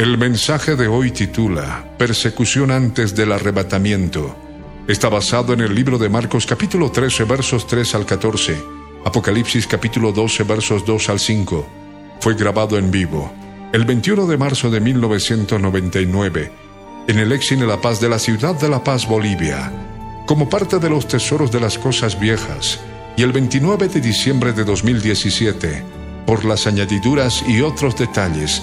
El mensaje de hoy titula Persecución antes del arrebatamiento. Está basado en el libro de Marcos capítulo 13 versos 3 al 14, Apocalipsis capítulo 12 versos 2 al 5. Fue grabado en vivo el 21 de marzo de 1999 en el Exine La Paz de la ciudad de La Paz, Bolivia, como parte de los tesoros de las cosas viejas, y el 29 de diciembre de 2017 por las añadiduras y otros detalles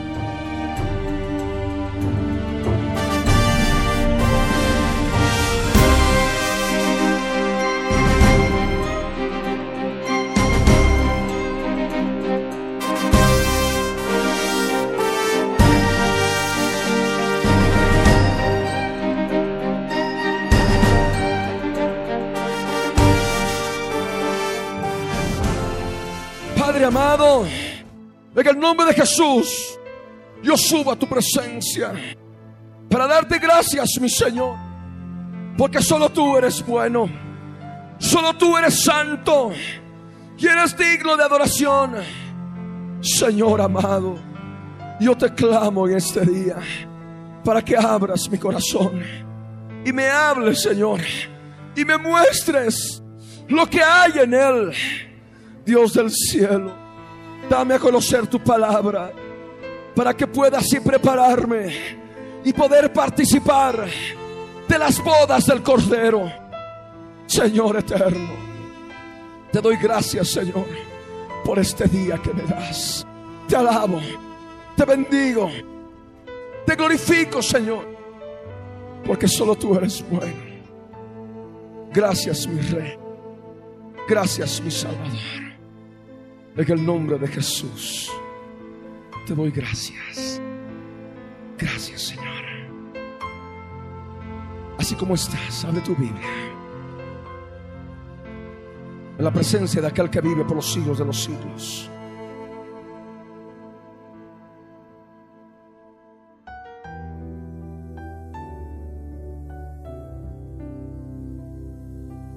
En el nombre de Jesús, yo subo a tu presencia para darte gracias, mi Señor, porque solo tú eres bueno, solo tú eres santo y eres digno de adoración. Señor amado, yo te clamo en este día para que abras mi corazón y me hables, Señor, y me muestres lo que hay en él. Dios del cielo, dame a conocer tu palabra para que pueda así prepararme y poder participar de las bodas del Cordero. Señor eterno, te doy gracias, Señor, por este día que me das. Te alabo, te bendigo, te glorifico, Señor, porque solo tú eres bueno. Gracias, mi Rey. Gracias, mi Salvador. En el nombre de Jesús, te doy gracias. Gracias, Señor. Así como estás, abre tu Biblia. En la presencia de aquel que vive por los siglos de los siglos.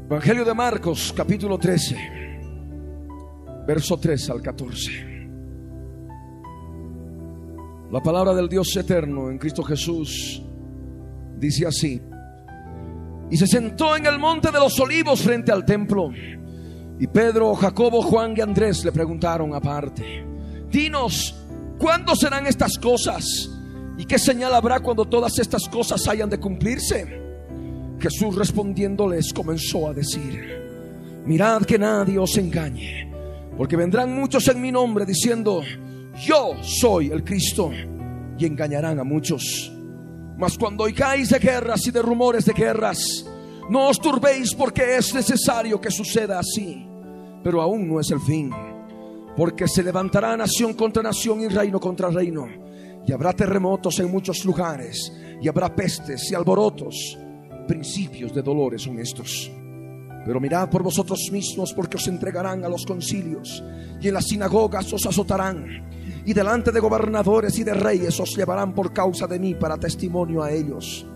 Evangelio de Marcos, capítulo 13 verso 3 al 14. La palabra del Dios eterno en Cristo Jesús dice así. Y se sentó en el monte de los olivos frente al templo. Y Pedro, Jacobo, Juan y Andrés le preguntaron aparte, dinos, ¿cuándo serán estas cosas? ¿Y qué señal habrá cuando todas estas cosas hayan de cumplirse? Jesús respondiéndoles comenzó a decir, mirad que nadie os engañe porque vendrán muchos en mi nombre diciendo, yo soy el Cristo, y engañarán a muchos. Mas cuando oigáis de guerras y de rumores de guerras, no os turbéis porque es necesario que suceda así. Pero aún no es el fin. Porque se levantará nación contra nación y reino contra reino. Y habrá terremotos en muchos lugares. Y habrá pestes y alborotos. Principios de dolores son estos. Pero mirad por vosotros mismos porque os entregarán a los concilios y en las sinagogas os azotarán y delante de gobernadores y de reyes os llevarán por causa de mí para testimonio a ellos.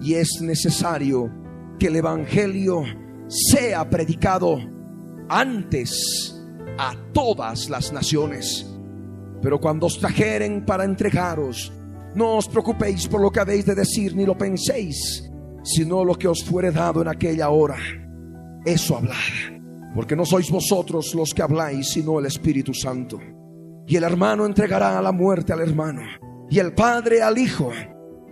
Y es necesario que el Evangelio sea predicado antes a todas las naciones. Pero cuando os trajeren para entregaros, no os preocupéis por lo que habéis de decir ni lo penséis, sino lo que os fuere dado en aquella hora eso hablad. Porque no sois vosotros los que habláis, sino el Espíritu Santo. Y el hermano entregará a la muerte al hermano, y el padre al hijo,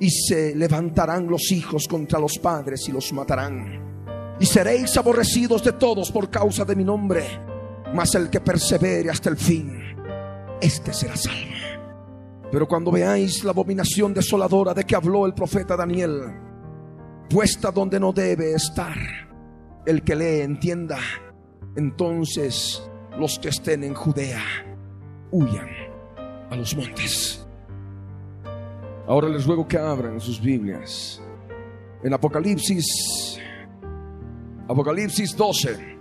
y se levantarán los hijos contra los padres y los matarán. Y seréis aborrecidos de todos por causa de mi nombre, mas el que persevere hasta el fin, este será salvo. Pero cuando veáis la abominación desoladora de que habló el profeta Daniel, puesta donde no debe estar, el que lee entienda, entonces los que estén en Judea huyan a los montes. Ahora les ruego que abran sus Biblias en Apocalipsis, Apocalipsis 12,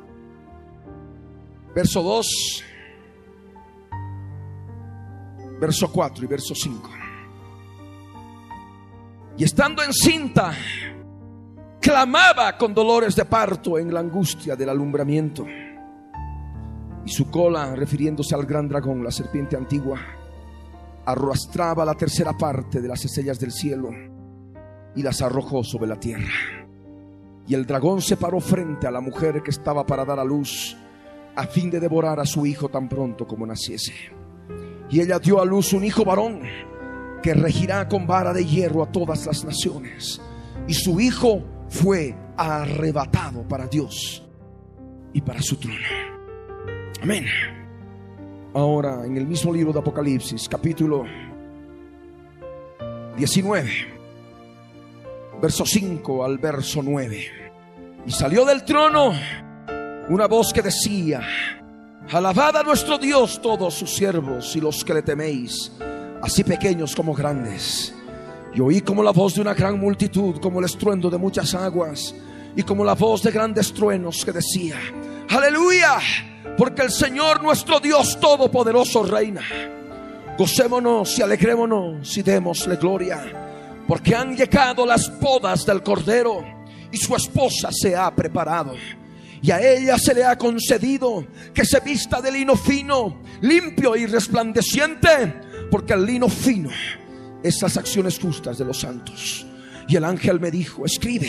verso 2 verso 4 y verso 5. Y estando encinta, clamaba con dolores de parto en la angustia del alumbramiento. Y su cola, refiriéndose al gran dragón, la serpiente antigua, arrastraba la tercera parte de las estrellas del cielo y las arrojó sobre la tierra. Y el dragón se paró frente a la mujer que estaba para dar a luz, a fin de devorar a su hijo tan pronto como naciese. Y ella dio a luz un hijo varón que regirá con vara de hierro a todas las naciones. Y su hijo fue arrebatado para Dios y para su trono. Amén. Ahora en el mismo libro de Apocalipsis, capítulo 19, verso 5 al verso 9. Y salió del trono una voz que decía, Alabad a nuestro Dios todos sus siervos y los que le teméis, así pequeños como grandes. Y oí como la voz de una gran multitud, como el estruendo de muchas aguas, y como la voz de grandes truenos que decía, aleluya, porque el Señor nuestro Dios todopoderoso reina. Gocémonos y alegrémonos y démosle gloria, porque han llegado las bodas del Cordero y su esposa se ha preparado y a ella se le ha concedido que se vista de lino fino, limpio y resplandeciente, porque el lino fino es las acciones justas de los santos. Y el ángel me dijo, escribe,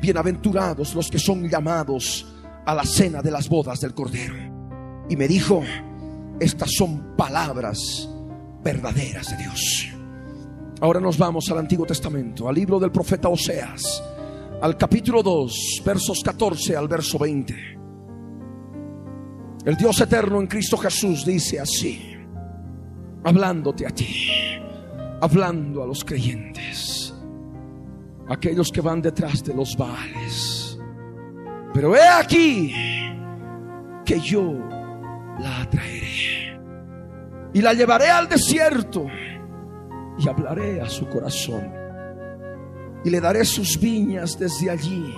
bienaventurados los que son llamados a la cena de las bodas del Cordero. Y me dijo, estas son palabras verdaderas de Dios. Ahora nos vamos al Antiguo Testamento, al libro del profeta Oseas al capítulo 2, versos 14 al verso 20. El Dios eterno en Cristo Jesús dice así, hablándote a ti, hablando a los creyentes, aquellos que van detrás de los baales. Pero he aquí que yo la atraeré y la llevaré al desierto y hablaré a su corazón y le daré sus viñas desde allí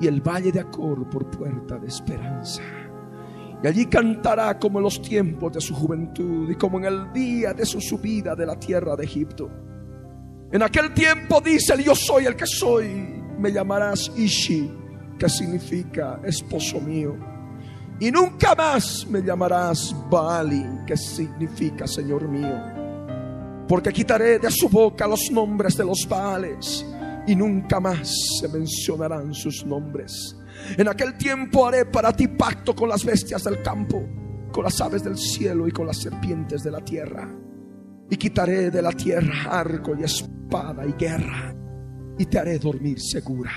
y el valle de Acor por puerta de esperanza. Y allí cantará como en los tiempos de su juventud y como en el día de su subida de la tierra de Egipto. En aquel tiempo dice el yo soy el que soy, me llamarás Ishi, que significa esposo mío. Y nunca más me llamarás Baali, que significa Señor mío porque quitaré de su boca los nombres de los Baales y nunca más se mencionarán sus nombres. En aquel tiempo haré para ti pacto con las bestias del campo, con las aves del cielo y con las serpientes de la tierra. Y quitaré de la tierra arco y espada y guerra, y te haré dormir segura.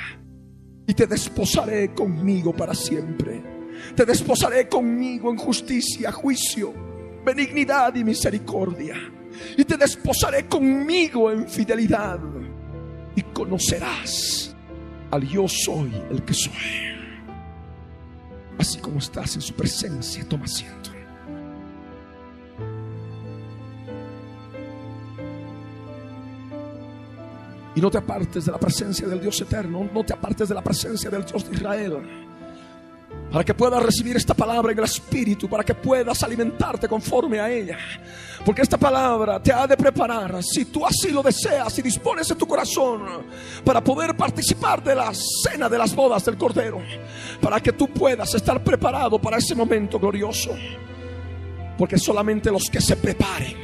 Y te desposaré conmigo para siempre. Te desposaré conmigo en justicia, juicio, benignidad y misericordia y te desposaré conmigo en fidelidad y conocerás al yo soy el que soy. Así como estás en su presencia, toma asiento. Y no te apartes de la presencia del Dios eterno, no te apartes de la presencia del Dios de Israel para que puedas recibir esta palabra en el Espíritu, para que puedas alimentarte conforme a ella. Porque esta palabra te ha de preparar, si tú así lo deseas y dispones en tu corazón, para poder participar de la cena de las bodas del Cordero, para que tú puedas estar preparado para ese momento glorioso. Porque solamente los que se preparen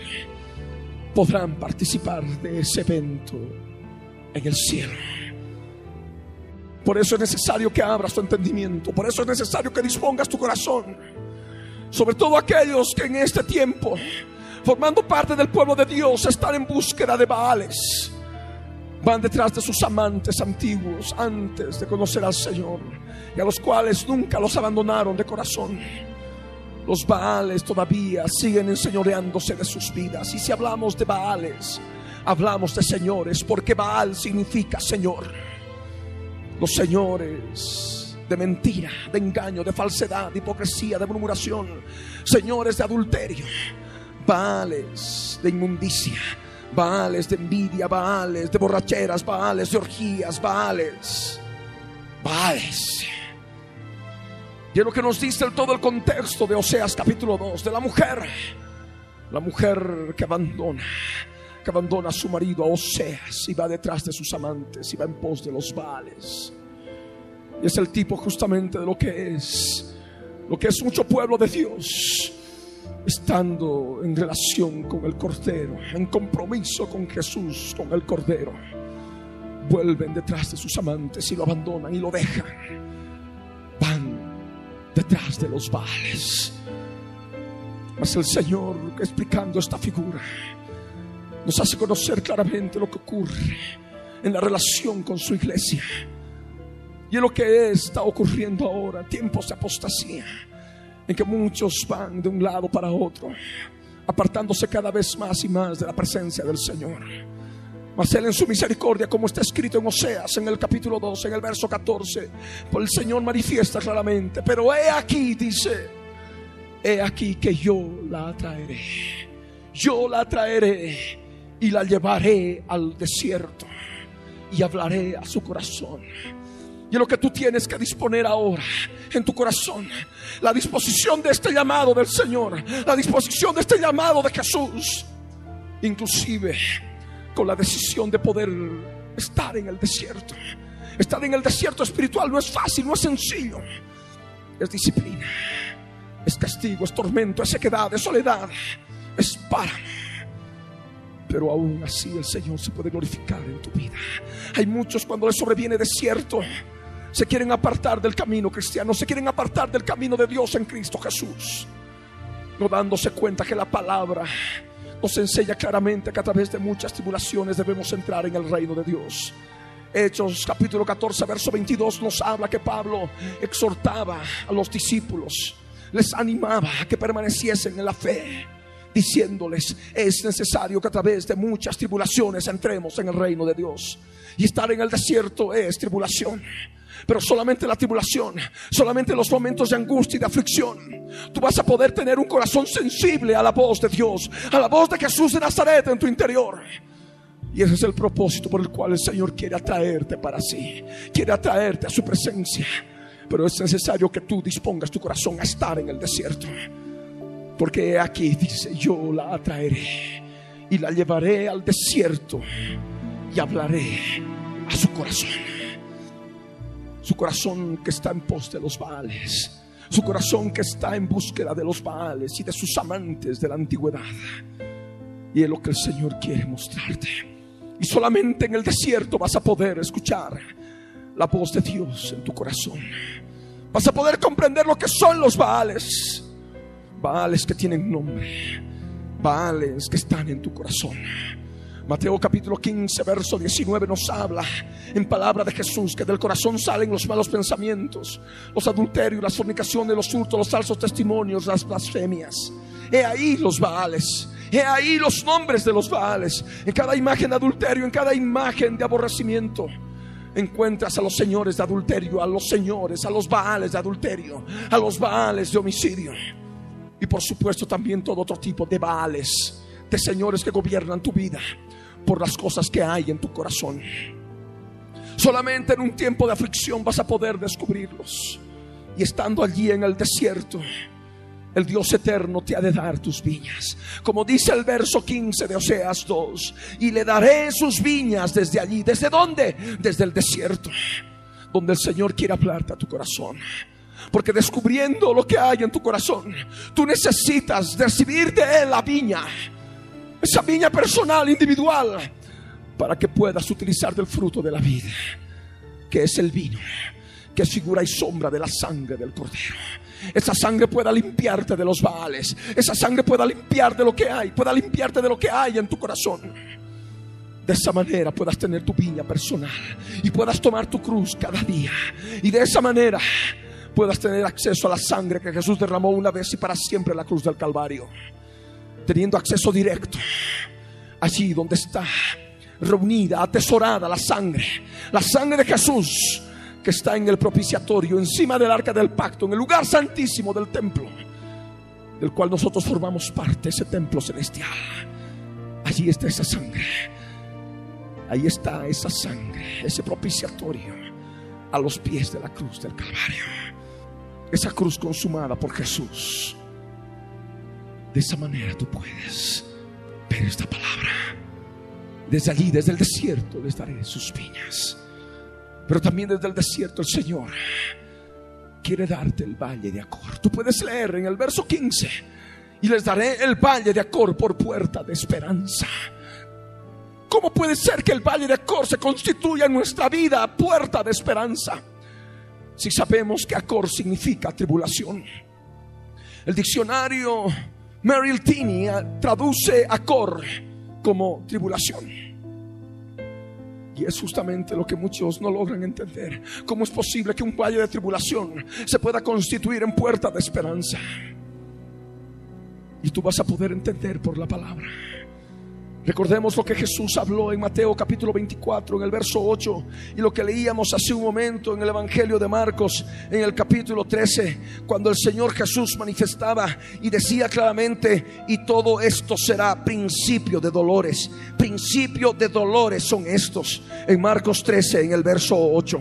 podrán participar de ese evento en el cielo. Por eso es necesario que abras tu entendimiento. Por eso es necesario que dispongas tu corazón. Sobre todo aquellos que en este tiempo, formando parte del pueblo de Dios, están en búsqueda de Baales. Van detrás de sus amantes antiguos antes de conocer al Señor. Y a los cuales nunca los abandonaron de corazón. Los Baales todavía siguen enseñoreándose de sus vidas. Y si hablamos de Baales, hablamos de señores, porque Baal significa Señor. Los señores de mentira, de engaño, de falsedad, de hipocresía, de murmuración, señores de adulterio, Baales de inmundicia, Baales de envidia, Baales de borracheras, Baales de orgías, Baales, Baales y es lo que nos dice todo el contexto de Oseas capítulo 2, de la mujer. La mujer que abandona, que abandona a su marido a Oseas y va detrás de sus amantes y va en pos de los vales. Y es el tipo justamente de lo que es, lo que es mucho pueblo de Dios, estando en relación con el Cordero, en compromiso con Jesús, con el Cordero. Vuelven detrás de sus amantes y lo abandonan y lo dejan. Van detrás de los vales. Mas el Señor, explicando esta figura, nos hace conocer claramente lo que ocurre en la relación con su iglesia. Y en lo que está ocurriendo ahora, tiempos de apostasía, en que muchos van de un lado para otro, apartándose cada vez más y más de la presencia del Señor. Mas Él en su misericordia, como está escrito en Oseas, en el capítulo 2, en el verso 14, por el Señor manifiesta claramente. Pero he aquí, dice, he aquí que yo la traeré. Yo la traeré y la llevaré al desierto y hablaré a su corazón. Y lo que tú tienes que disponer ahora en tu corazón, la disposición de este llamado del Señor, la disposición de este llamado de Jesús, inclusive con la decisión de poder estar en el desierto. Estar en el desierto espiritual no es fácil, no es sencillo. Es disciplina, es castigo, es tormento, es sequedad, es soledad, es páramo. Pero aún así el Señor se puede glorificar en tu vida. Hay muchos cuando les sobreviene desierto, se quieren apartar del camino cristiano, se quieren apartar del camino de Dios en Cristo Jesús, no dándose cuenta que la palabra nos enseña claramente que a través de muchas tribulaciones debemos entrar en el reino de Dios. Hechos capítulo 14, verso 22 nos habla que Pablo exhortaba a los discípulos, les animaba a que permaneciesen en la fe, diciéndoles, es necesario que a través de muchas tribulaciones entremos en el reino de Dios. Y estar en el desierto es tribulación. Pero solamente la tribulación, solamente los momentos de angustia y de aflicción, tú vas a poder tener un corazón sensible a la voz de Dios, a la voz de Jesús de Nazaret en tu interior. Y ese es el propósito por el cual el Señor quiere atraerte para sí, quiere atraerte a su presencia. Pero es necesario que tú dispongas tu corazón a estar en el desierto. Porque aquí dice, yo la atraeré y la llevaré al desierto y hablaré a su corazón su corazón que está en pos de los Baales, su corazón que está en búsqueda de los Baales y de sus amantes de la antigüedad. Y es lo que el Señor quiere mostrarte. Y solamente en el desierto vas a poder escuchar la voz de Dios en tu corazón. Vas a poder comprender lo que son los Baales. Baales que tienen nombre. Baales que están en tu corazón. Mateo capítulo 15, verso 19 nos habla en palabra de Jesús que del corazón salen los malos pensamientos, los adulterios, las fornicaciones, los hurtos, los falsos testimonios, las blasfemias. He ahí los baales. He ahí los nombres de los baales. En cada imagen de adulterio, en cada imagen de aborrecimiento, encuentras a los señores de adulterio, a los señores, a los baales de adulterio, a los baales de homicidio. Y por supuesto también todo otro tipo de baales, de señores que gobiernan tu vida por las cosas que hay en tu corazón. Solamente en un tiempo de aflicción vas a poder descubrirlos. Y estando allí en el desierto, el Dios eterno te ha de dar tus viñas. Como dice el verso 15 de Oseas 2, y le daré sus viñas desde allí. ¿Desde dónde? Desde el desierto, donde el Señor quiere hablarte a tu corazón. Porque descubriendo lo que hay en tu corazón, tú necesitas recibir de Él la viña esa viña personal, individual, para que puedas utilizar del fruto de la vida, que es el vino, que es figura y sombra de la sangre del cordero. Esa sangre pueda limpiarte de los baales, esa sangre pueda limpiar de lo que hay, pueda limpiarte de lo que hay en tu corazón. De esa manera puedas tener tu viña personal y puedas tomar tu cruz cada día. Y de esa manera puedas tener acceso a la sangre que Jesús derramó una vez y para siempre en la cruz del Calvario. Teniendo acceso directo allí donde está reunida, atesorada la sangre, la sangre de Jesús que está en el propiciatorio, encima del arca del pacto, en el lugar santísimo del templo, del cual nosotros formamos parte, ese templo celestial. Allí está esa sangre. Ahí está esa sangre, ese propiciatorio a los pies de la cruz del Calvario. Esa cruz consumada por Jesús. De esa manera tú puedes ver esta palabra. Desde allí, desde el desierto, les daré sus piñas. Pero también desde el desierto el Señor quiere darte el valle de Acor. Tú puedes leer en el verso 15. Y les daré el valle de Acor por puerta de esperanza. ¿Cómo puede ser que el valle de Acor se constituya en nuestra vida puerta de esperanza? Si sabemos que Acor significa tribulación. El diccionario Merrill Tini traduce Acor como tribulación. Y es justamente lo que muchos no logran entender. ¿Cómo es posible que un valle de tribulación se pueda constituir en puerta de esperanza? Y tú vas a poder entender por la palabra. Recordemos lo que Jesús habló en Mateo capítulo 24, en el verso 8, y lo que leíamos hace un momento en el Evangelio de Marcos, en el capítulo 13, cuando el Señor Jesús manifestaba y decía claramente, y todo esto será principio de dolores, principio de dolores son estos, en Marcos 13, en el verso 8.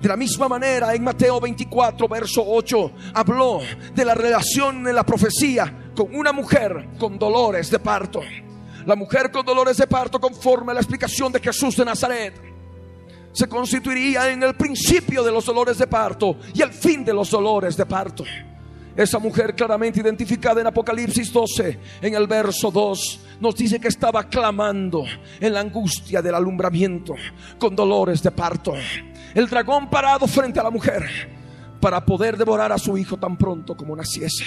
De la misma manera, en Mateo 24, verso 8, habló de la relación en la profecía con una mujer con dolores de parto. La mujer con dolores de parto, conforme a la explicación de Jesús de Nazaret, se constituiría en el principio de los dolores de parto y el fin de los dolores de parto. Esa mujer claramente identificada en Apocalipsis 12, en el verso 2, nos dice que estaba clamando en la angustia del alumbramiento con dolores de parto. El dragón parado frente a la mujer para poder devorar a su hijo tan pronto como naciese.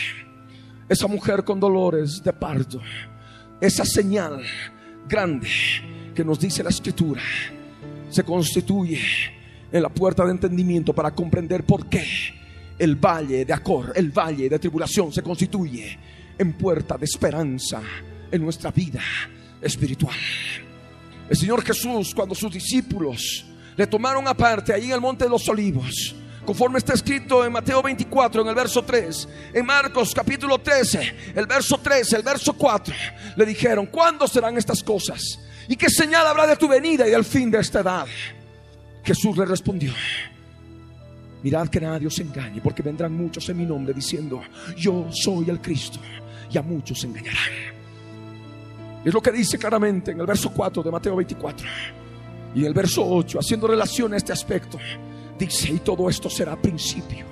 Esa mujer con dolores de parto esa señal grande que nos dice la escritura se constituye en la puerta de entendimiento para comprender por qué el valle de Acor, el valle de tribulación se constituye en puerta de esperanza en nuestra vida espiritual. El Señor Jesús, cuando sus discípulos le tomaron aparte ahí en el monte de los olivos, conforme está escrito en Mateo 24, en el verso 3, en Marcos capítulo 13, el verso 3, el verso 4, le dijeron, ¿cuándo serán estas cosas? ¿Y qué señal habrá de tu venida y del fin de esta edad? Jesús le respondió, mirad que nadie os engañe, porque vendrán muchos en mi nombre diciendo, yo soy el Cristo, y a muchos engañarán. Es lo que dice claramente en el verso 4 de Mateo 24 y en el verso 8, haciendo relación a este aspecto. Dice, y todo esto será principio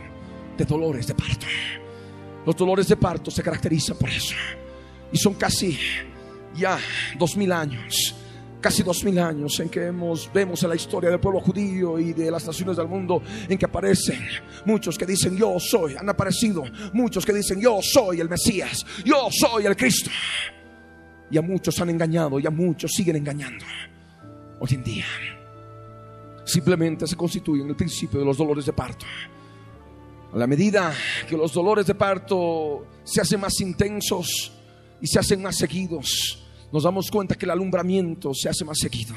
de dolores de parto. Los dolores de parto se caracterizan por eso. Y son casi ya dos mil años, casi dos mil años en que hemos, vemos en la historia del pueblo judío y de las naciones del mundo en que aparecen muchos que dicen yo soy, han aparecido muchos que dicen yo soy el Mesías, yo soy el Cristo. Y a muchos han engañado y a muchos siguen engañando hoy en día simplemente se constituye en el principio de los dolores de parto. A la medida que los dolores de parto se hacen más intensos y se hacen más seguidos, nos damos cuenta que el alumbramiento se hace más seguido.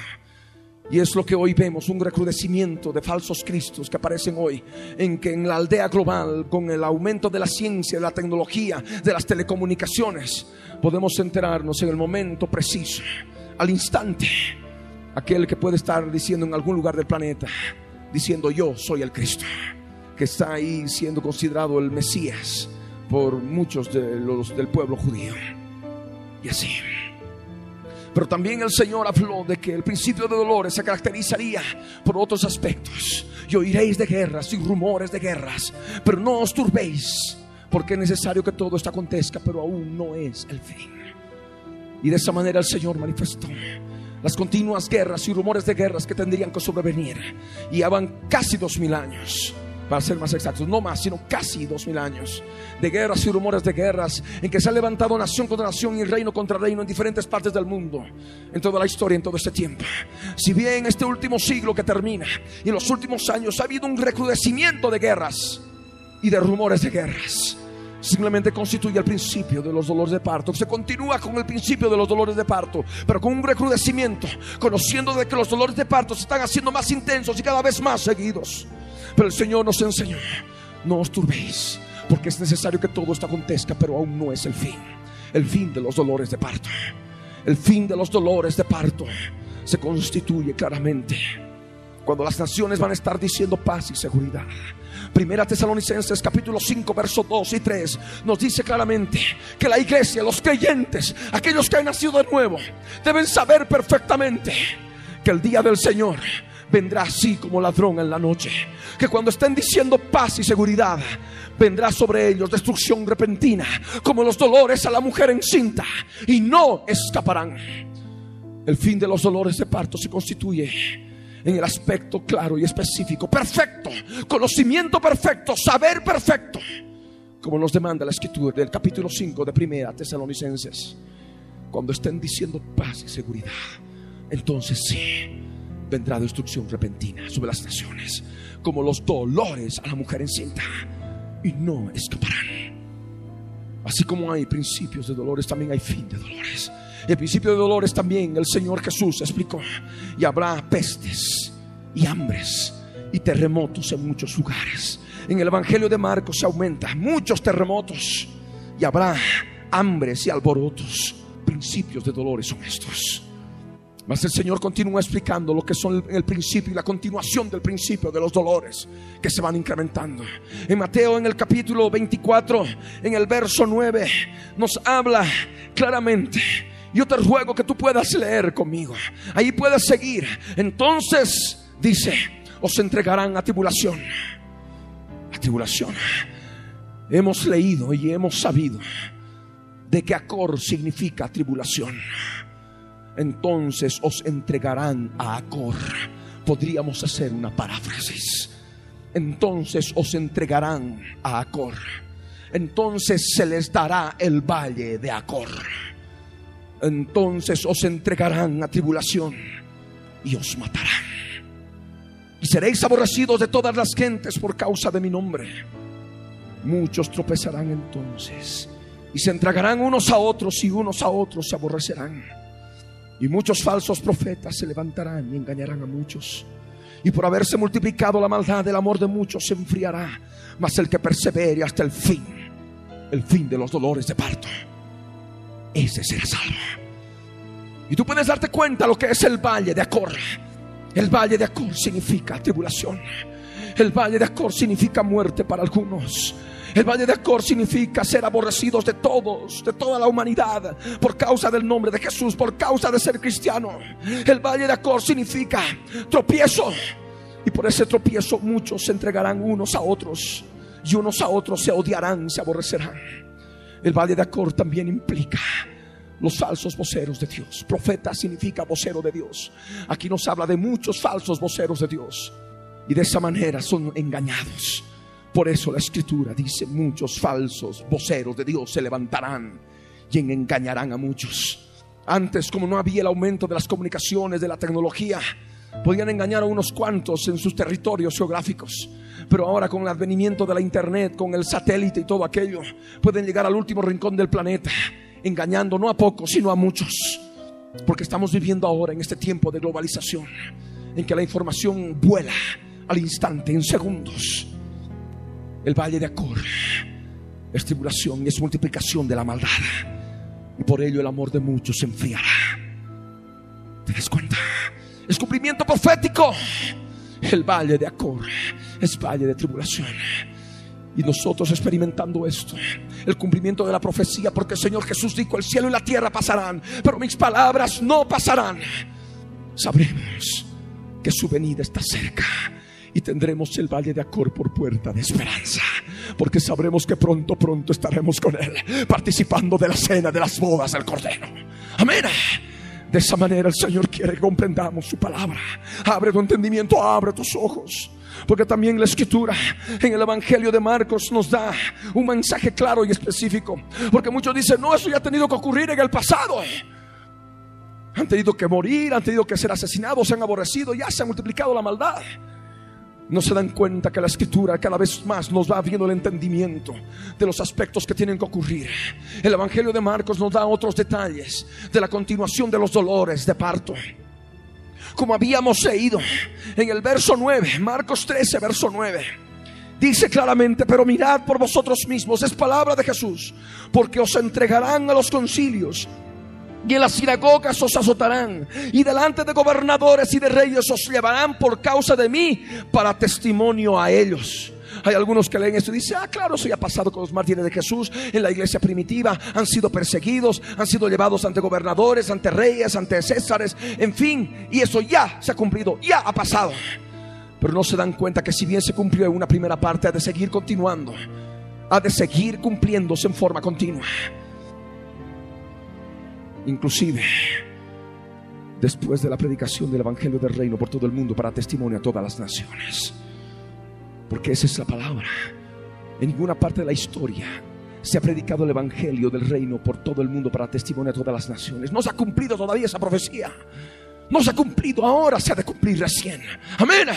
Y es lo que hoy vemos, un recrudecimiento de falsos cristos que aparecen hoy, en que en la aldea global, con el aumento de la ciencia, de la tecnología, de las telecomunicaciones, podemos enterarnos en el momento preciso, al instante, aquel que puede estar diciendo en algún lugar del planeta, diciendo yo soy el Cristo, que está ahí siendo considerado el Mesías por muchos de los del pueblo judío. Y así. Pero también el Señor habló de que el principio de dolores se caracterizaría por otros aspectos. Y oiréis de guerras y rumores de guerras, pero no os turbéis, porque es necesario que todo esto acontezca, pero aún no es el fin. Y de esa manera el Señor manifestó las continuas guerras y rumores de guerras que tendrían que sobrevenir. Y ya van casi dos mil años, para ser más exactos, no más, sino casi dos mil años de guerras y rumores de guerras en que se ha levantado nación contra nación y reino contra reino en diferentes partes del mundo, en toda la historia, en todo este tiempo. Si bien este último siglo que termina y en los últimos años ha habido un recrudecimiento de guerras y de rumores de guerras. Simplemente constituye el principio de los dolores de parto. Se continúa con el principio de los dolores de parto, pero con un recrudecimiento, conociendo de que los dolores de parto se están haciendo más intensos y cada vez más seguidos. Pero el Señor nos enseñó, no os turbéis, porque es necesario que todo esto acontezca, pero aún no es el fin. El fin de los dolores de parto. El fin de los dolores de parto se constituye claramente cuando las naciones van a estar diciendo paz y seguridad. Primera Tesalonicenses capítulo 5 versos 2 y 3 nos dice claramente que la iglesia, los creyentes, aquellos que han nacido de nuevo, deben saber perfectamente que el día del Señor vendrá así como ladrón en la noche. Que cuando estén diciendo paz y seguridad, vendrá sobre ellos destrucción repentina, como los dolores a la mujer encinta, y no escaparán. El fin de los dolores de parto se constituye en el aspecto claro y específico, perfecto, conocimiento perfecto, saber perfecto, como nos demanda la escritura del capítulo 5 de Primera Tesalonicenses. Cuando estén diciendo paz y seguridad, entonces sí vendrá destrucción repentina sobre las naciones, como los dolores a la mujer encinta, y no escaparán. Así como hay principios de dolores, también hay fin de dolores. El principio de dolores también el Señor Jesús explicó. Y habrá pestes y hambres y terremotos en muchos lugares. En el Evangelio de Marcos se aumenta muchos terremotos y habrá hambres y alborotos. Principios de dolores son estos. Mas el Señor continúa explicando lo que son el principio y la continuación del principio de los dolores que se van incrementando. En Mateo en el capítulo 24, en el verso 9, nos habla claramente yo te ruego que tú puedas leer conmigo. Ahí puedes seguir. Entonces dice, os entregarán a tribulación. A tribulación. Hemos leído y hemos sabido de que Acor significa tribulación. Entonces os entregarán a Acor. Podríamos hacer una paráfrasis. Entonces os entregarán a Acor. Entonces se les dará el valle de Acor entonces os entregarán a tribulación y os matarán. Y seréis aborrecidos de todas las gentes por causa de mi nombre. Muchos tropezarán entonces y se entregarán unos a otros y unos a otros se aborrecerán. Y muchos falsos profetas se levantarán y engañarán a muchos. Y por haberse multiplicado la maldad, el amor de muchos se enfriará. Mas el que persevere hasta el fin, el fin de los dolores de parto ese será salvo. Y tú puedes darte cuenta lo que es el valle de Acor. El valle de Acor significa tribulación. El valle de Acor significa muerte para algunos. El valle de Acor significa ser aborrecidos de todos, de toda la humanidad, por causa del nombre de Jesús, por causa de ser cristiano. El valle de Acor significa tropiezo. Y por ese tropiezo muchos se entregarán unos a otros y unos a otros se odiarán, se aborrecerán. El valle de Acor también implica los falsos voceros de Dios. Profeta significa vocero de Dios. Aquí nos habla de muchos falsos voceros de Dios. Y de esa manera son engañados. Por eso la escritura dice, muchos falsos voceros de Dios se levantarán y engañarán a muchos. Antes, como no había el aumento de las comunicaciones, de la tecnología, podían engañar a unos cuantos en sus territorios geográficos. Pero ahora con el advenimiento de la internet, con el satélite y todo aquello, pueden llegar al último rincón del planeta, engañando no a pocos, sino a muchos. Porque estamos viviendo ahora en este tiempo de globalización, en que la información vuela al instante, en segundos. El valle de Acor es tribulación y es multiplicación de la maldad. Y por ello el amor de muchos se enfriará. ¿Te das cuenta? Es cumplimiento profético. El valle de Acor es valle de tribulación. Y nosotros experimentando esto, el cumplimiento de la profecía, porque el Señor Jesús dijo, el cielo y la tierra pasarán, pero mis palabras no pasarán. Sabremos que su venida está cerca y tendremos el valle de Acor por puerta de esperanza, porque sabremos que pronto, pronto estaremos con Él, participando de la cena de las bodas del Cordero. Amén. De esa manera el Señor quiere que comprendamos su palabra. Abre tu entendimiento, abre tus ojos. Porque también la escritura en el Evangelio de Marcos nos da un mensaje claro y específico. Porque muchos dicen, no, eso ya ha tenido que ocurrir en el pasado. Han tenido que morir, han tenido que ser asesinados, se han aborrecido, ya se ha multiplicado la maldad. No se dan cuenta que la escritura cada vez más nos va abriendo el entendimiento de los aspectos que tienen que ocurrir. El Evangelio de Marcos nos da otros detalles de la continuación de los dolores de parto. Como habíamos leído en el verso 9, Marcos 13, verso 9. Dice claramente, pero mirad por vosotros mismos, es palabra de Jesús, porque os entregarán a los concilios y en las sinagogas os azotarán, y delante de gobernadores y de reyes os llevarán por causa de mí para testimonio a ellos. Hay algunos que leen esto y dicen, ah, claro, eso ya ha pasado con los mártires de Jesús en la iglesia primitiva. Han sido perseguidos, han sido llevados ante gobernadores, ante reyes, ante césares, en fin. Y eso ya se ha cumplido, ya ha pasado. Pero no se dan cuenta que si bien se cumplió en una primera parte, ha de seguir continuando, ha de seguir cumpliéndose en forma continua inclusive después de la predicación del Evangelio del Reino por todo el mundo para testimonio a todas las naciones. Porque esa es la palabra. En ninguna parte de la historia se ha predicado el Evangelio del Reino por todo el mundo para testimonio a todas las naciones. No se ha cumplido todavía esa profecía. No se ha cumplido, ahora se ha de cumplir recién. Amén.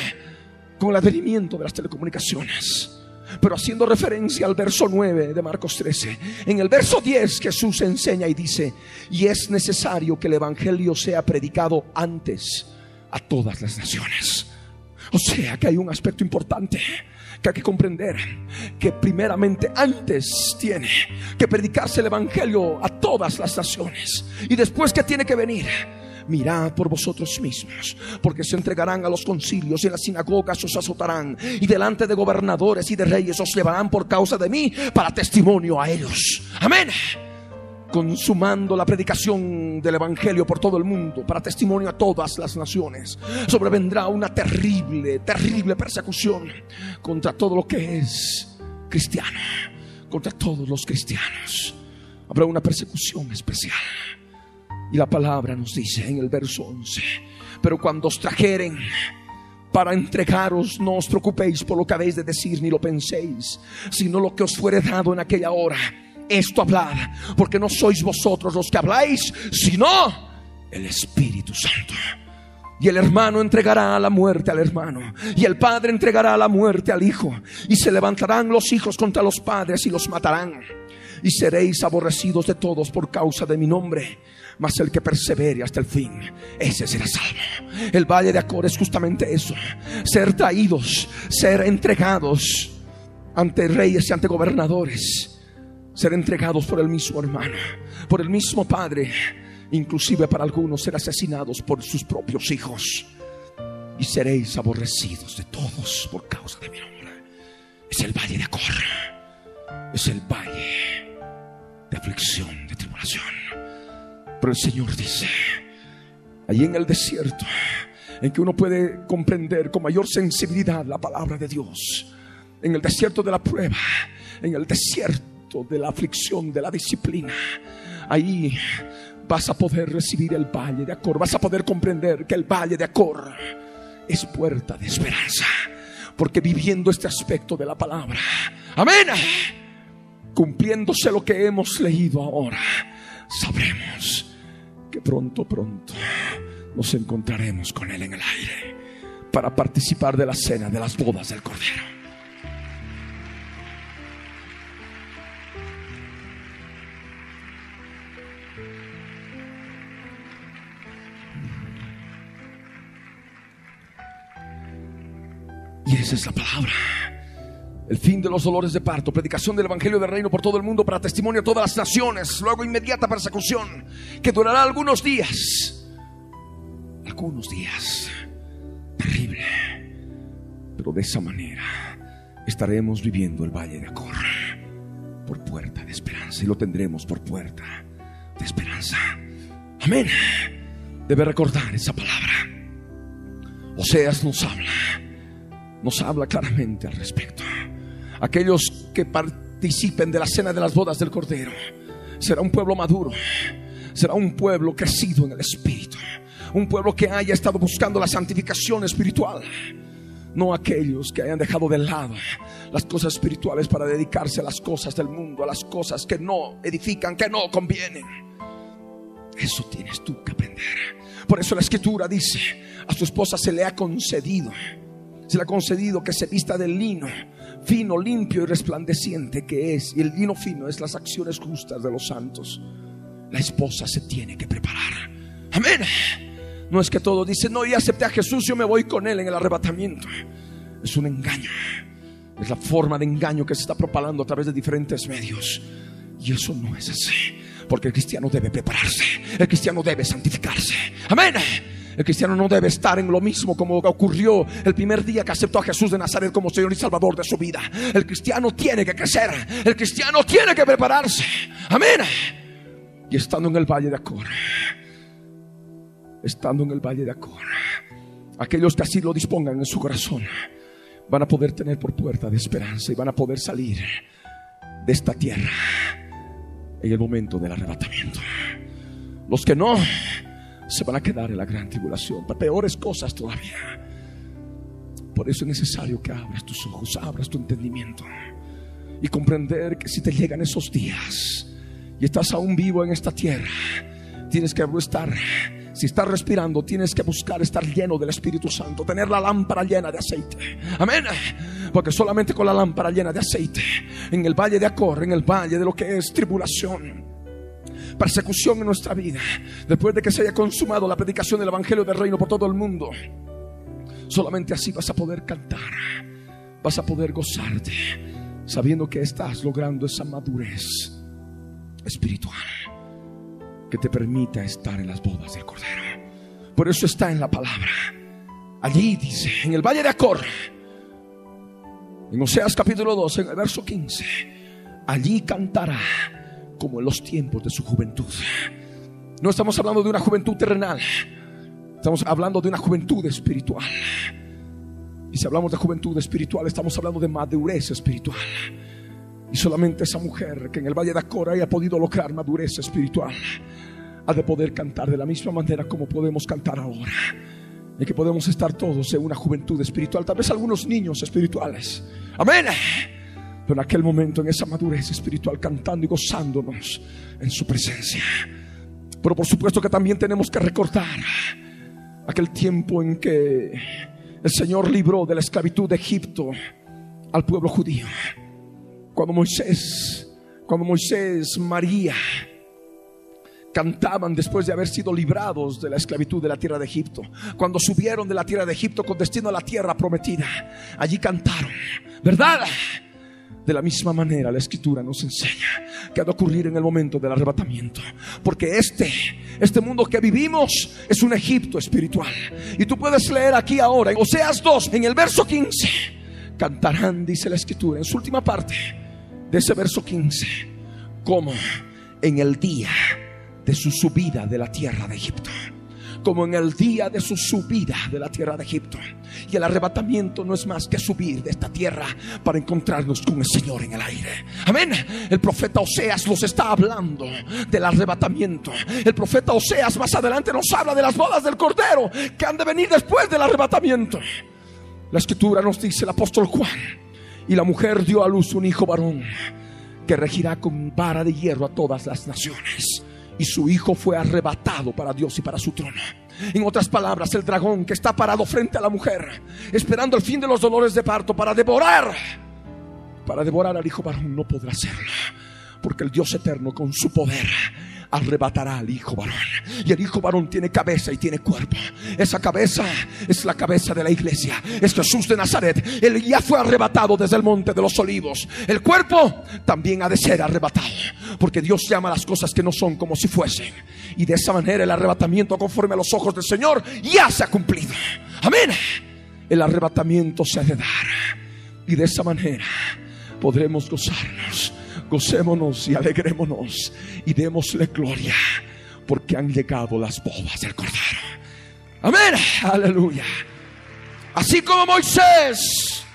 Con el advenimiento de las telecomunicaciones pero haciendo referencia al verso 9 de Marcos 13. En el verso 10 Jesús enseña y dice, y es necesario que el Evangelio sea predicado antes a todas las naciones. O sea que hay un aspecto importante que hay que comprender, que primeramente antes tiene que predicarse el Evangelio a todas las naciones y después que tiene que venir mirad por vosotros mismos, porque se entregarán a los concilios y en las sinagogas os azotarán y delante de gobernadores y de reyes os llevarán por causa de mí para testimonio a ellos. Amén consumando la predicación del Evangelio por todo el mundo, para testimonio a todas las naciones. Sobrevendrá una terrible, terrible persecución contra todo lo que es cristiano, contra todos los cristianos. Habrá una persecución especial. Y la palabra nos dice en el verso 11, pero cuando os trajeren para entregaros, no os preocupéis por lo que habéis de decir, ni lo penséis, sino lo que os fuere dado en aquella hora. Esto hablad, porque no sois vosotros los que habláis, sino el Espíritu Santo. Y el hermano entregará a la muerte al hermano. Y el padre entregará a la muerte al hijo. Y se levantarán los hijos contra los padres y los matarán. Y seréis aborrecidos de todos por causa de mi nombre mas el que persevere hasta el fin, ese será salvo. El valle de Acor es justamente eso, ser traídos, ser entregados ante reyes y ante gobernadores, ser entregados por el mismo hermano, por el mismo padre, inclusive para algunos ser asesinados por sus propios hijos. Y seréis aborrecidos de todos por causa de mi nombre. Es el valle de Acor, es el valle de aflicción, de tribulación. El Señor dice, allí en el desierto, en que uno puede comprender con mayor sensibilidad la palabra de Dios, en el desierto de la prueba, en el desierto de la aflicción, de la disciplina, ahí vas a poder recibir el valle de Acor, vas a poder comprender que el valle de Acor es puerta de esperanza, porque viviendo este aspecto de la palabra, amén, cumpliéndose lo que hemos leído ahora, sabremos que pronto, pronto nos encontraremos con Él en el aire para participar de la cena de las bodas del Cordero. Y esa es la palabra el fin de los dolores de parto, predicación del Evangelio del Reino por todo el mundo para testimonio a todas las naciones, luego inmediata persecución que durará algunos días, algunos días, terrible, pero de esa manera estaremos viviendo el Valle de Acor por puerta de esperanza y lo tendremos por puerta de esperanza. Amén. Debe recordar esa palabra. Oseas nos habla, nos habla claramente al respecto aquellos que participen de la cena de las bodas del Cordero. Será un pueblo maduro, será un pueblo crecido en el Espíritu, un pueblo que haya estado buscando la santificación espiritual. No aquellos que hayan dejado de lado las cosas espirituales para dedicarse a las cosas del mundo, a las cosas que no edifican, que no convienen. Eso tienes tú que aprender. Por eso la escritura dice, a su esposa se le ha concedido se le ha concedido que se vista del lino fino, limpio y resplandeciente que es. Y el lino fino es las acciones justas de los santos. La esposa se tiene que preparar. Amén. No es que todo dice, no, y acepté a Jesús, yo me voy con él en el arrebatamiento. Es un engaño. Es la forma de engaño que se está propalando a través de diferentes medios. Y eso no es así. Porque el cristiano debe prepararse. El cristiano debe santificarse. Amén. El cristiano no debe estar en lo mismo como ocurrió el primer día que aceptó a Jesús de Nazaret como Señor y Salvador de su vida. El cristiano tiene que crecer. El cristiano tiene que prepararse. Amén. Y estando en el valle de Acor, estando en el valle de Acor, aquellos que así lo dispongan en su corazón van a poder tener por puerta de esperanza y van a poder salir de esta tierra en el momento del arrebatamiento. Los que no se van a quedar en la gran tribulación, para peores cosas todavía. Por eso es necesario que abras tus ojos, abras tu entendimiento y comprender que si te llegan esos días y estás aún vivo en esta tierra, tienes que estar si estás respirando, tienes que buscar estar lleno del Espíritu Santo, tener la lámpara llena de aceite. Amén. Porque solamente con la lámpara llena de aceite, en el valle de Acor, en el valle de lo que es tribulación, persecución en nuestra vida, después de que se haya consumado la predicación del Evangelio del Reino por todo el mundo, solamente así vas a poder cantar, vas a poder gozarte, sabiendo que estás logrando esa madurez espiritual que te permita estar en las bodas del Cordero. Por eso está en la palabra. Allí dice, en el valle de Acor, en Oseas capítulo 2, en el verso 15, allí cantará como en los tiempos de su juventud. No estamos hablando de una juventud terrenal, estamos hablando de una juventud espiritual. Y si hablamos de juventud espiritual, estamos hablando de madurez espiritual. Y solamente esa mujer que en el Valle de Acora haya podido lograr madurez espiritual, ha de poder cantar de la misma manera como podemos cantar ahora. Y que podemos estar todos en una juventud espiritual, tal vez algunos niños espirituales. Amén. Pero en aquel momento, en esa madurez espiritual, cantando y gozándonos en su presencia. Pero por supuesto que también tenemos que recordar aquel tiempo en que el Señor libró de la esclavitud de Egipto al pueblo judío cuando Moisés, cuando Moisés, María cantaban después de haber sido librados de la esclavitud de la tierra de Egipto. Cuando subieron de la tierra de Egipto con destino a la tierra prometida, allí cantaron, ¿verdad? De la misma manera la escritura nos enseña que ha de ocurrir en el momento del arrebatamiento. Porque este, este mundo que vivimos es un Egipto espiritual. Y tú puedes leer aquí ahora, en Oseas 2, en el verso 15, cantarán, dice la escritura, en su última parte de ese verso 15, como en el día de su subida de la tierra de Egipto. Como en el día de su subida de la tierra de Egipto. Y el arrebatamiento no es más que subir de esta tierra para encontrarnos con el Señor en el aire. Amén. El profeta Oseas nos está hablando del arrebatamiento. El profeta Oseas más adelante nos habla de las bodas del Cordero que han de venir después del arrebatamiento. La escritura nos dice el apóstol Juan y la mujer dio a luz un hijo varón que regirá con vara de hierro a todas las naciones. Y su hijo fue arrebatado para Dios y para su trono. En otras palabras, el dragón que está parado frente a la mujer, esperando el fin de los dolores de parto para devorar, para devorar al hijo varón, no podrá hacerlo. Porque el Dios eterno con su poder arrebatará al hijo varón. Y el hijo varón tiene cabeza y tiene cuerpo. Esa cabeza es la cabeza de la iglesia. Es Jesús de Nazaret. Él ya fue arrebatado desde el monte de los olivos. El cuerpo también ha de ser arrebatado. Porque Dios llama las cosas que no son como si fuesen. Y de esa manera el arrebatamiento conforme a los ojos del Señor ya se ha cumplido. Amén. El arrebatamiento se ha de dar. Y de esa manera podremos gozarnos gocémonos y alegrémonos y démosle gloria porque han llegado las bodas del Cordero. Amén, aleluya. Así como Moisés,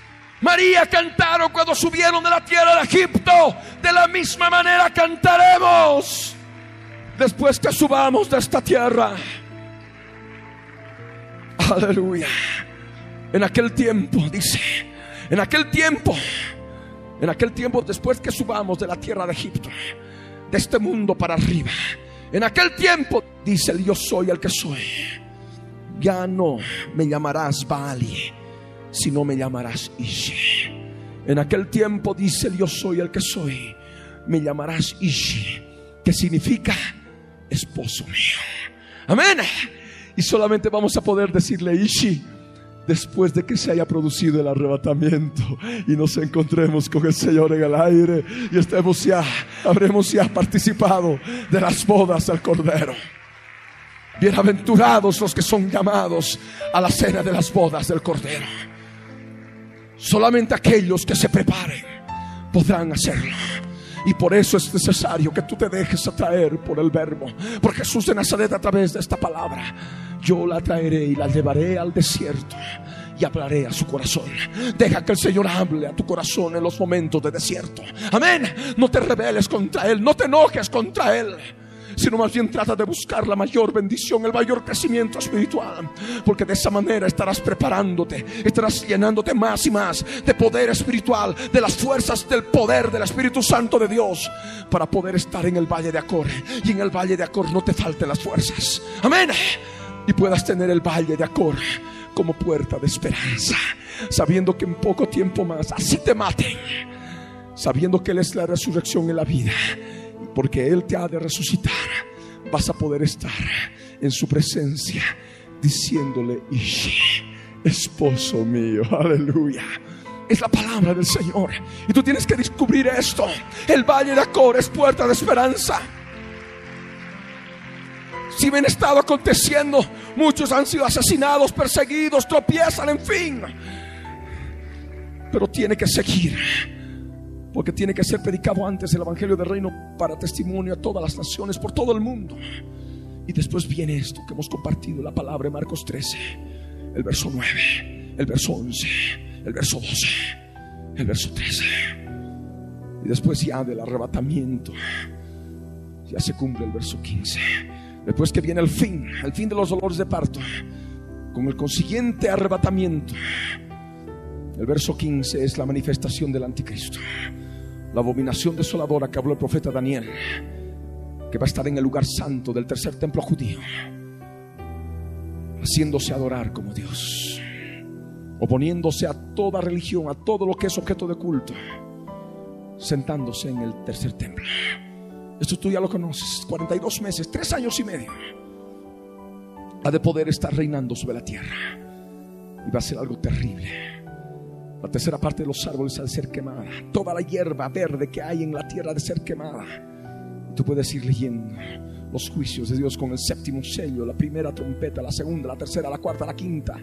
María cantaron cuando subieron de la tierra de Egipto, de la misma manera cantaremos después que subamos de esta tierra. Aleluya. En aquel tiempo, dice, en aquel tiempo en aquel tiempo, después que subamos de la tierra de Egipto, de este mundo para arriba, en aquel tiempo, dice el yo soy el que soy, ya no me llamarás Baali, si no me llamarás Ishi. En aquel tiempo dice el yo soy el que soy, me llamarás Ishi, que significa esposo mío. Amén. Y solamente vamos a poder decirle Ishi después de que se haya producido el arrebatamiento y nos encontremos con el Señor en el aire y estemos ya, habremos ya participado de las bodas del Cordero. Bienaventurados los que son llamados a la cena de las bodas del Cordero. Solamente aquellos que se preparen podrán hacerlo. Y por eso es necesario que tú te dejes atraer por el verbo. Por Jesús de Nazaret a través de esta palabra. Yo la traeré y la llevaré al desierto y hablaré a su corazón. Deja que el Señor hable a tu corazón en los momentos de desierto. Amén. No te rebeles contra Él, no te enojes contra Él sino más bien trata de buscar la mayor bendición, el mayor crecimiento espiritual, porque de esa manera estarás preparándote, estarás llenándote más y más de poder espiritual, de las fuerzas del poder del Espíritu Santo de Dios, para poder estar en el valle de Acor y en el valle de Acor no te falten las fuerzas. Amén. Y puedas tener el valle de Acor como puerta de esperanza, sabiendo que en poco tiempo más así te maten, sabiendo que Él es la resurrección en la vida porque Él te ha de resucitar, vas a poder estar en su presencia diciéndole, esposo mío, aleluya. Es la palabra del Señor. Y tú tienes que descubrir esto. El valle de Acor es puerta de esperanza. Si bien estado aconteciendo, muchos han sido asesinados, perseguidos, tropiezan, en fin. Pero tiene que seguir porque tiene que ser predicado antes el Evangelio del Reino para testimonio a todas las naciones, por todo el mundo. Y después viene esto que hemos compartido, la palabra de Marcos 13, el verso 9, el verso 11, el verso 12, el verso 13. Y después ya del arrebatamiento, ya se cumple el verso 15. Después que viene el fin, el fin de los dolores de parto, con el consiguiente arrebatamiento. El verso 15 es la manifestación del anticristo la abominación desoladora que habló el profeta Daniel, que va a estar en el lugar santo del tercer templo judío, haciéndose adorar como Dios, oponiéndose a toda religión, a todo lo que es objeto de culto, sentándose en el tercer templo. Esto tú ya lo conoces, 42 meses, 3 años y medio, ha de poder estar reinando sobre la tierra. Y va a ser algo terrible. La tercera parte de los árboles al ser quemada. Toda la hierba verde que hay en la tierra de ser quemada. tú puedes ir leyendo los juicios de Dios con el séptimo sello, la primera trompeta, la segunda, la tercera, la cuarta, la quinta,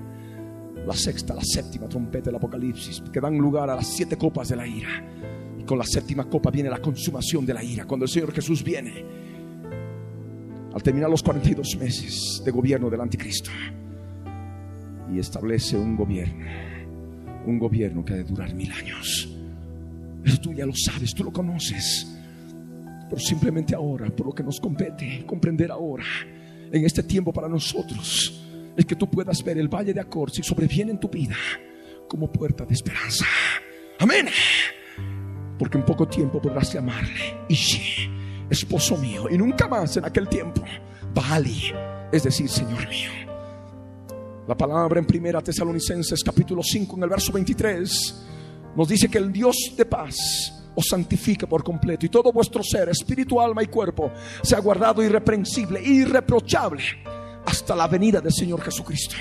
la sexta, la séptima trompeta del Apocalipsis, que dan lugar a las siete copas de la ira. Y con la séptima copa viene la consumación de la ira. Cuando el Señor Jesús viene, al terminar los 42 meses de gobierno del anticristo, y establece un gobierno un gobierno que ha de durar mil años. Tú ya lo sabes, tú lo conoces. Pero simplemente ahora, por lo que nos compete, comprender ahora, en este tiempo para nosotros, es que tú puedas ver el valle de Acor si sobreviene en tu vida como puerta de esperanza. Amén. Porque en poco tiempo podrás llamarle Ishi, esposo mío, y nunca más en aquel tiempo, Bali, es decir, Señor mío. La palabra en Primera Tesalonicenses capítulo 5 en el verso 23 nos dice que el Dios de paz os santifica por completo y todo vuestro ser, espíritu, alma y cuerpo, sea guardado irreprensible, irreprochable hasta la venida del Señor Jesucristo.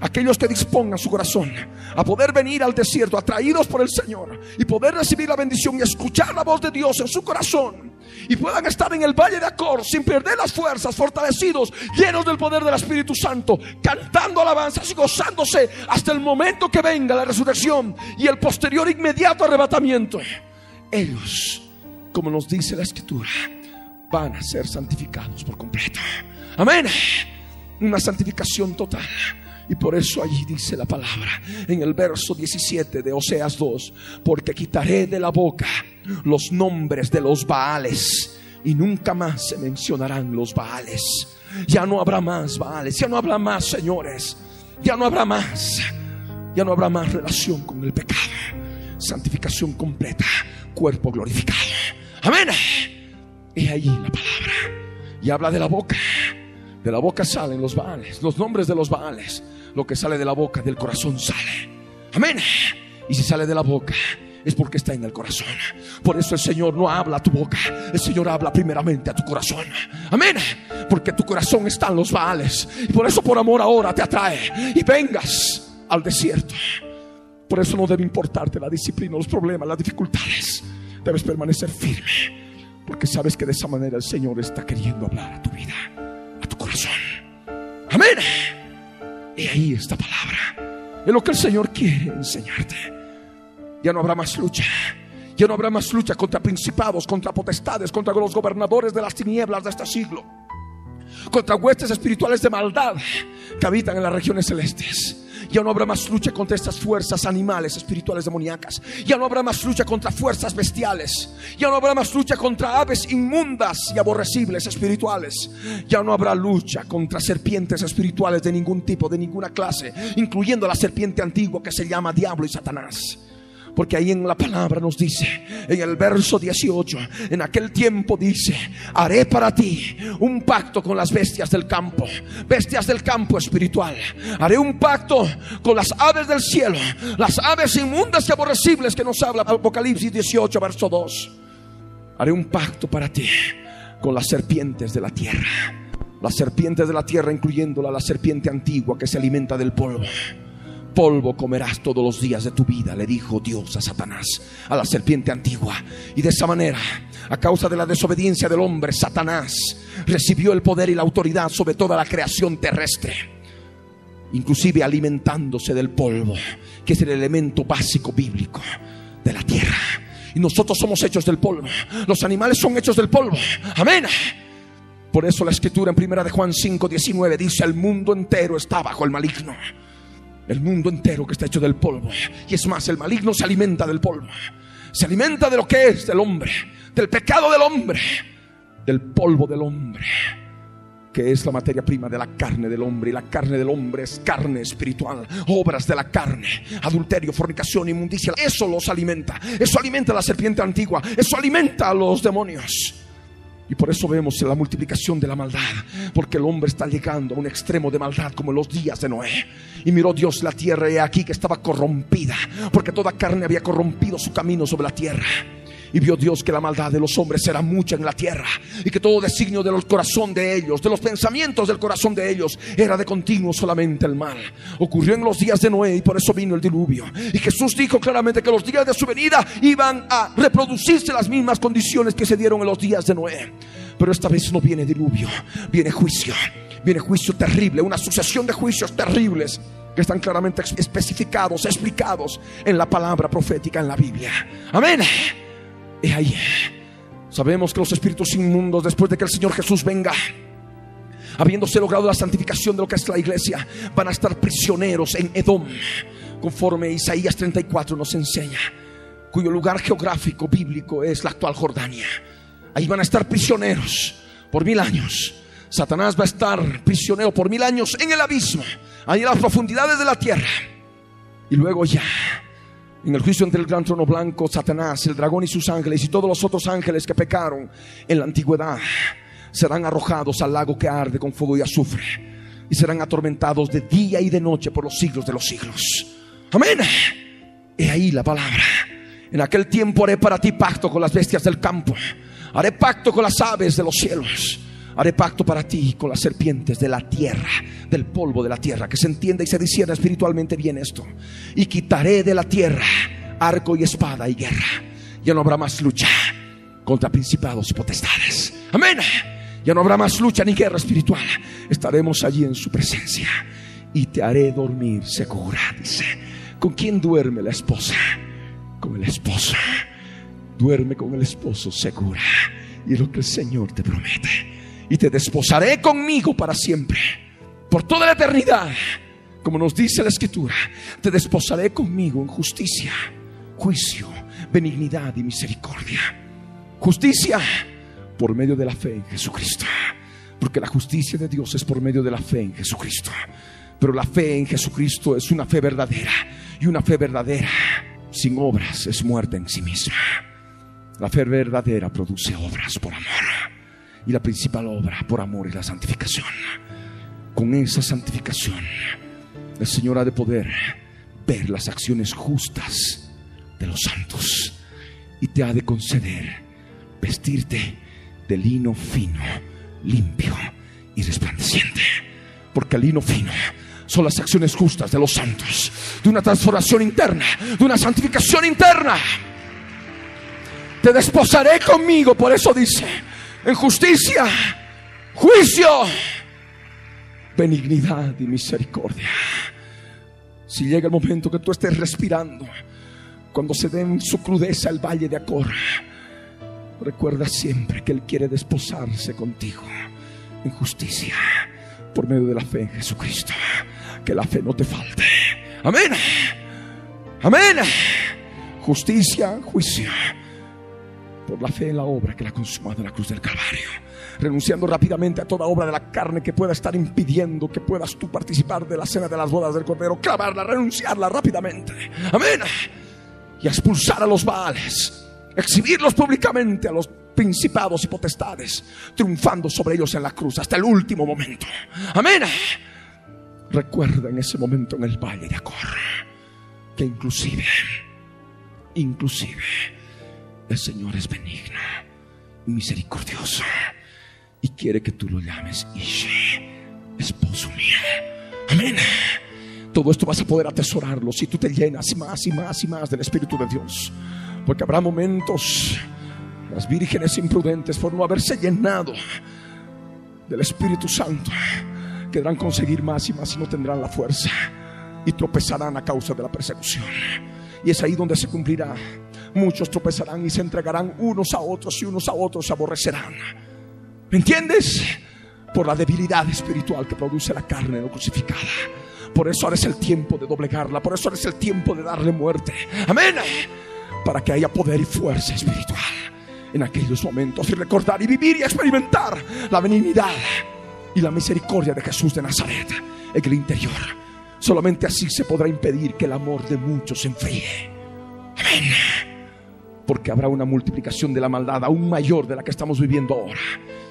Aquellos que dispongan su corazón a poder venir al desierto, atraídos por el Señor y poder recibir la bendición y escuchar la voz de Dios en su corazón y puedan estar en el valle de Acor sin perder las fuerzas, fortalecidos, llenos del poder del Espíritu Santo, cantando alabanzas y gozándose hasta el momento que venga la resurrección y el posterior inmediato arrebatamiento. Ellos, como nos dice la Escritura, van a ser santificados por completo. Amén. Una santificación total. Y por eso allí dice la palabra en el verso 17 de Oseas 2, porque quitaré de la boca los nombres de los Baales y nunca más se mencionarán los Baales. Ya no habrá más Baales, ya no habrá más señores, ya no habrá más, ya no habrá más relación con el pecado. Santificación completa, cuerpo glorificado. Amén. Y allí la palabra. Y habla de la boca. De la boca salen los baales, los nombres de los baales. Lo que sale de la boca, del corazón sale. Amén. Y si sale de la boca, es porque está en el corazón. Por eso el Señor no habla a tu boca, el Señor habla primeramente a tu corazón. Amén. Porque tu corazón está en los baales. Y por eso por amor ahora te atrae. Y vengas al desierto. Por eso no debe importarte la disciplina, los problemas, las dificultades. Debes permanecer firme. Porque sabes que de esa manera el Señor está queriendo hablar a tu vida, Amén. Y ahí esta palabra. Es lo que el Señor quiere enseñarte. Ya no habrá más lucha. Ya no habrá más lucha contra principados, contra potestades, contra los gobernadores de las tinieblas de este siglo. Contra huestes espirituales de maldad que habitan en las regiones celestes. Ya no habrá más lucha contra estas fuerzas animales espirituales demoníacas. Ya no habrá más lucha contra fuerzas bestiales. Ya no habrá más lucha contra aves inmundas y aborrecibles espirituales. Ya no habrá lucha contra serpientes espirituales de ningún tipo, de ninguna clase, incluyendo la serpiente antigua que se llama Diablo y Satanás. Porque ahí en la palabra nos dice, en el verso 18, en aquel tiempo dice, haré para ti un pacto con las bestias del campo, bestias del campo espiritual. Haré un pacto con las aves del cielo, las aves inmundas y aborrecibles que nos habla Apocalipsis 18, verso 2. Haré un pacto para ti con las serpientes de la tierra. Las serpientes de la tierra, incluyéndola la serpiente antigua que se alimenta del polvo polvo comerás todos los días de tu vida, le dijo Dios a Satanás, a la serpiente antigua. Y de esa manera, a causa de la desobediencia del hombre, Satanás recibió el poder y la autoridad sobre toda la creación terrestre, inclusive alimentándose del polvo, que es el elemento básico bíblico de la tierra. Y nosotros somos hechos del polvo. Los animales son hechos del polvo. Amén. Por eso la escritura en primera de Juan 5, 19 dice, el mundo entero está bajo el maligno el mundo entero que está hecho del polvo. Y es más, el maligno se alimenta del polvo. Se alimenta de lo que es del hombre, del pecado del hombre, del polvo del hombre, que es la materia prima de la carne del hombre. Y la carne del hombre es carne espiritual, obras de la carne, adulterio, fornicación, inmundicia. Eso los alimenta. Eso alimenta a la serpiente antigua. Eso alimenta a los demonios. Y por eso vemos la multiplicación de la maldad, porque el hombre está llegando a un extremo de maldad como en los días de Noé. Y miró Dios la tierra y aquí que estaba corrompida, porque toda carne había corrompido su camino sobre la tierra. Y vio Dios que la maldad de los hombres era mucha en la tierra y que todo designio del corazón de ellos, de los pensamientos del corazón de ellos, era de continuo solamente el mal. Ocurrió en los días de Noé y por eso vino el diluvio. Y Jesús dijo claramente que los días de su venida iban a reproducirse las mismas condiciones que se dieron en los días de Noé. Pero esta vez no viene diluvio, viene juicio. Viene juicio terrible, una sucesión de juicios terribles que están claramente especificados, explicados en la palabra profética en la Biblia. Amén. Y ahí sabemos que los espíritus inmundos, después de que el Señor Jesús venga, habiéndose logrado la santificación de lo que es la iglesia, van a estar prisioneros en Edom, conforme Isaías 34 nos enseña, cuyo lugar geográfico bíblico es la actual Jordania. Ahí van a estar prisioneros por mil años. Satanás va a estar prisionero por mil años en el abismo, ahí en las profundidades de la tierra. Y luego ya en el juicio entre el gran trono blanco, Satanás, el dragón y sus ángeles y todos los otros ángeles que pecaron en la antigüedad serán arrojados al lago que arde con fuego y azufre y serán atormentados de día y de noche por los siglos de los siglos. Amén. Y ahí la palabra. En aquel tiempo haré para ti pacto con las bestias del campo. Haré pacto con las aves de los cielos. Haré pacto para ti con las serpientes de la tierra, del polvo de la tierra, que se entienda y se discierna espiritualmente bien esto. Y quitaré de la tierra arco y espada y guerra. Ya no habrá más lucha contra principados y potestades. Amén. Ya no habrá más lucha ni guerra espiritual. Estaremos allí en su presencia. Y te haré dormir segura, dice. ¿Con quién duerme la esposa? Con el esposo. Duerme con el esposo segura. Y lo que el Señor te promete y te desposaré conmigo para siempre, por toda la eternidad. Como nos dice la escritura, te desposaré conmigo en justicia, juicio, benignidad y misericordia. Justicia por medio de la fe en Jesucristo. Porque la justicia de Dios es por medio de la fe en Jesucristo. Pero la fe en Jesucristo es una fe verdadera. Y una fe verdadera sin obras es muerte en sí misma. La fe verdadera produce obras por amor y la principal obra por amor y la santificación. Con esa santificación, el Señor ha de poder ver las acciones justas de los santos y te ha de conceder vestirte de lino fino, limpio y resplandeciente. Porque el lino fino son las acciones justas de los santos, de una transformación interna, de una santificación interna. Te desposaré conmigo, por eso dice, en justicia, juicio, benignidad y misericordia. Si llega el momento que tú estés respirando, cuando se dé en su crudeza el valle de Acor, recuerda siempre que Él quiere desposarse contigo en justicia por medio de la fe en Jesucristo. Que la fe no te falte. Amén. Amén. Justicia, juicio. Por la fe en la obra que la ha consumado en la cruz del Calvario. Renunciando rápidamente a toda obra de la carne que pueda estar impidiendo que puedas tú participar de la cena de las bodas del Cordero. Clavarla, renunciarla rápidamente. Amén. Y expulsar a los Baales. Exhibirlos públicamente a los principados y potestades, triunfando sobre ellos en la cruz hasta el último momento. Amén. Recuerda en ese momento en el valle de Acor que inclusive, inclusive, el Señor es benigno y misericordioso y quiere que tú lo llames Ishe, esposo mío. Amén. Todo esto vas a poder atesorarlo si tú te llenas más y más y más del Espíritu de Dios. Porque habrá momentos, las vírgenes imprudentes, por no haberse llenado del Espíritu Santo, querrán conseguir más y más y no tendrán la fuerza y tropezarán a causa de la persecución. Y es ahí donde se cumplirá. Muchos tropezarán y se entregarán unos a otros y unos a otros se aborrecerán. ¿Me entiendes? Por la debilidad espiritual que produce la carne no crucificada. Por eso ahora es el tiempo de doblegarla. Por eso ahora es el tiempo de darle muerte. Amén. Para que haya poder y fuerza espiritual en aquellos momentos. Y recordar y vivir y experimentar la benignidad y la misericordia de Jesús de Nazaret en el interior. Solamente así se podrá impedir que el amor de muchos se enfríe. Amén. Porque habrá una multiplicación de la maldad aún mayor de la que estamos viviendo ahora.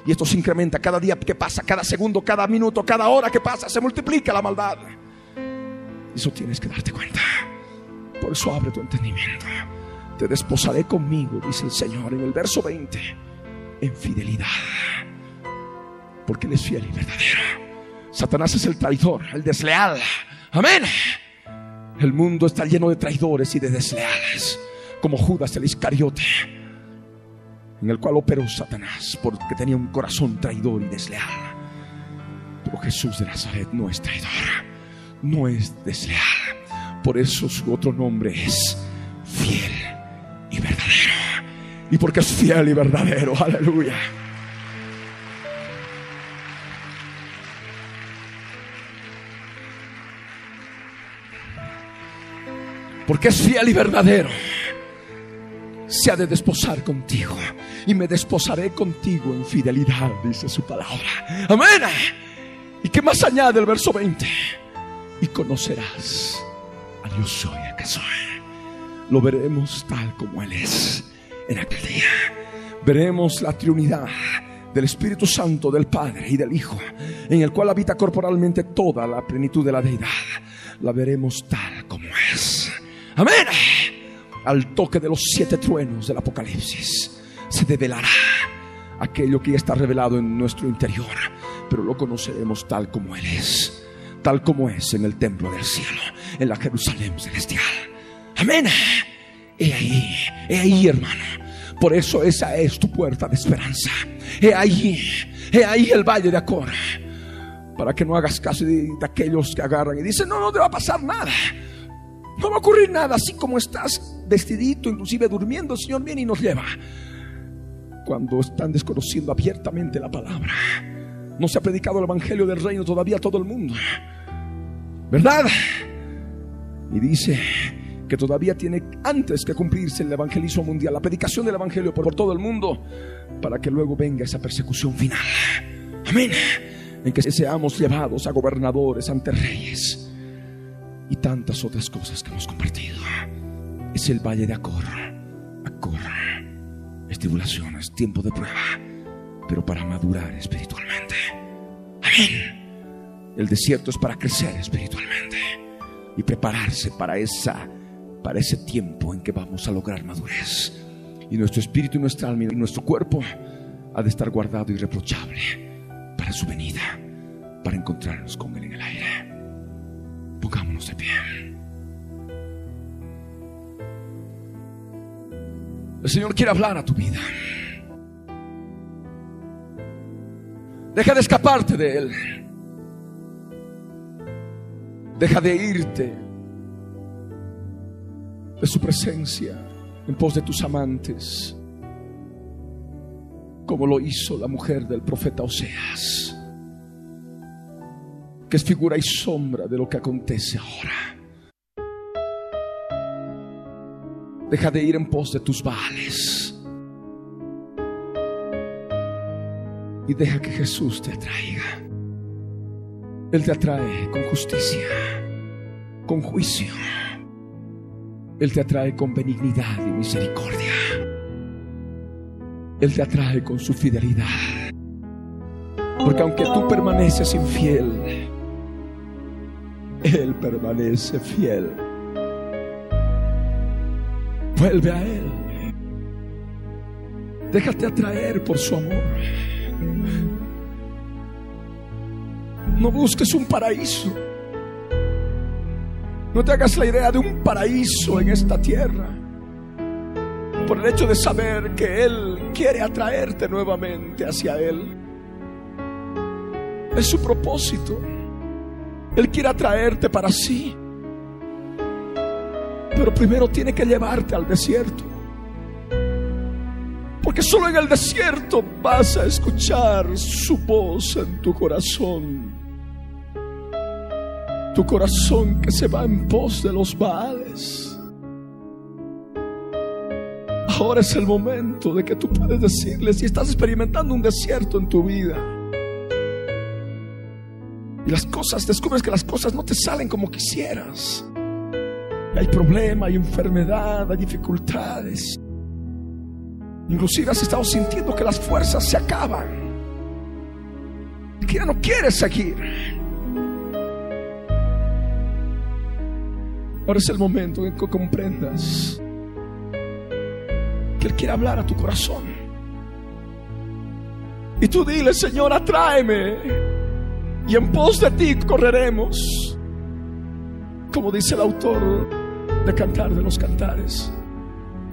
Y esto se incrementa cada día que pasa, cada segundo, cada minuto, cada hora que pasa, se multiplica la maldad. Eso tienes que darte cuenta. Por eso abre tu entendimiento. Te desposaré conmigo, dice el Señor en el verso 20, en fidelidad. Porque Él es fiel y verdadero. Satanás es el traidor, el desleal. Amén. El mundo está lleno de traidores y de desleales, como Judas el Iscariote, en el cual operó Satanás porque tenía un corazón traidor y desleal. Pero Jesús de Nazaret no es traidor, no es desleal. Por eso su otro nombre es fiel y verdadero. Y porque es fiel y verdadero, aleluya. Porque es fiel y verdadero. Se ha de desposar contigo. Y me desposaré contigo en fidelidad, dice su palabra. Amén. ¿Y qué más añade el verso 20? Y conocerás a Dios soy el que soy. Lo veremos tal como Él es en aquel día. Veremos la triunidad del Espíritu Santo, del Padre y del Hijo, en el cual habita corporalmente toda la plenitud de la deidad. La veremos tal como es. Amén. Al toque de los siete truenos del Apocalipsis se develará aquello que ya está revelado en nuestro interior, pero lo conoceremos tal como Él es, tal como es en el templo del cielo, en la Jerusalén celestial. Amén. He ahí, he ahí, hermano. Por eso esa es tu puerta de esperanza. He ahí, he ahí el valle de Acor. Para que no hagas caso de, de aquellos que agarran y dicen, no, no te va a pasar nada. No va a ocurrir nada, así como estás vestidito, inclusive durmiendo, el Señor viene y nos lleva. Cuando están desconociendo abiertamente la palabra, no se ha predicado el Evangelio del Reino todavía a todo el mundo. ¿Verdad? Y dice que todavía tiene antes que cumplirse el evangelismo mundial, la predicación del Evangelio por, por todo el mundo, para que luego venga esa persecución final. Amén. En que seamos llevados a gobernadores, ante reyes y tantas otras cosas que hemos compartido. Es el valle de Acor. Acor. Es tribulación, es tiempo de prueba, pero para madurar espiritualmente. Amén. El desierto es para crecer espiritualmente. y prepararse para esa para ese tiempo en que vamos a lograr madurez. Y nuestro espíritu, y nuestra alma y nuestro cuerpo ha de estar guardado irreprochable para su venida, para encontrarnos con Él en el aire. Pongámonos de pie. El Señor quiere hablar a tu vida. Deja de escaparte de Él. Deja de irte de su presencia en pos de tus amantes, como lo hizo la mujer del profeta Oseas, que es figura y sombra de lo que acontece ahora. Deja de ir en pos de tus vales. Y deja que Jesús te atraiga. Él te atrae con justicia, con juicio. Él te atrae con benignidad y misericordia. Él te atrae con su fidelidad. Porque aunque tú permaneces infiel, Él permanece fiel. Vuelve a Él. Déjate atraer por su amor. No busques un paraíso. No te hagas la idea de un paraíso en esta tierra. Por el hecho de saber que Él quiere atraerte nuevamente hacia Él. Es su propósito. Él quiere atraerte para sí. Pero primero tiene que llevarte al desierto. Porque solo en el desierto vas a escuchar su voz en tu corazón. Tu corazón que se va en pos de los Baales. Ahora es el momento de que tú puedes decirle si estás experimentando un desierto en tu vida. Y las cosas, descubres que las cosas no te salen como quisieras. Hay problema, hay enfermedad, hay dificultades. Inclusive has estado sintiendo que las fuerzas se acaban. Que ya no quieres seguir. Ahora es el momento en que comprendas que Él quiere hablar a tu corazón. Y tú dile, Señor, atráeme. Y en pos de ti correremos. Como dice el autor de Cantar de los Cantares.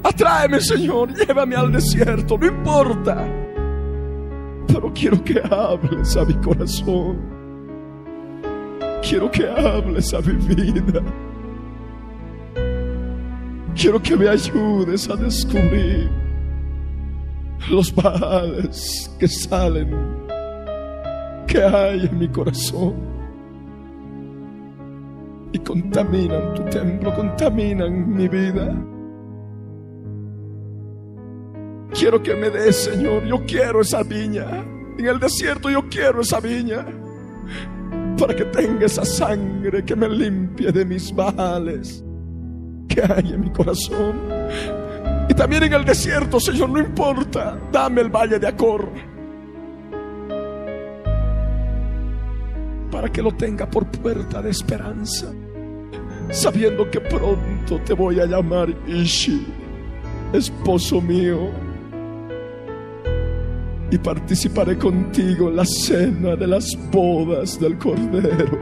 Atráeme, Señor, llévame al desierto, no importa. Pero quiero que hables a mi corazón. Quiero que hables a mi vida. Quiero que me ayudes a descubrir los baales que salen, que hay en mi corazón. Y contaminan tu templo, contaminan mi vida. Quiero que me des, Señor, yo quiero esa viña. En el desierto yo quiero esa viña. Para que tenga esa sangre que me limpie de mis baales que hay en mi corazón. Y también en el desierto, Señor, no importa, dame el valle de Acor. Para que lo tenga por puerta de esperanza, sabiendo que pronto te voy a llamar Ishi, esposo mío. Y participaré contigo en la cena de las bodas del Cordero.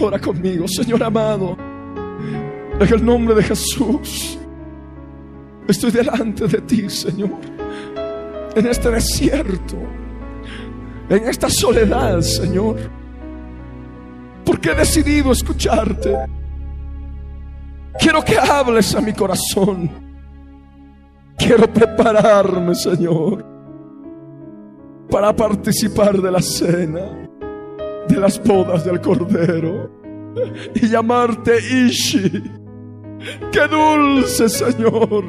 Ora conmigo, Señor amado. En el nombre de Jesús. Estoy delante de ti, Señor. En este desierto. En esta soledad, Señor. Porque he decidido escucharte. Quiero que hables a mi corazón. Quiero prepararme, Señor, para participar de la cena de las bodas del Cordero y llamarte Ishi. Qué dulce, Señor.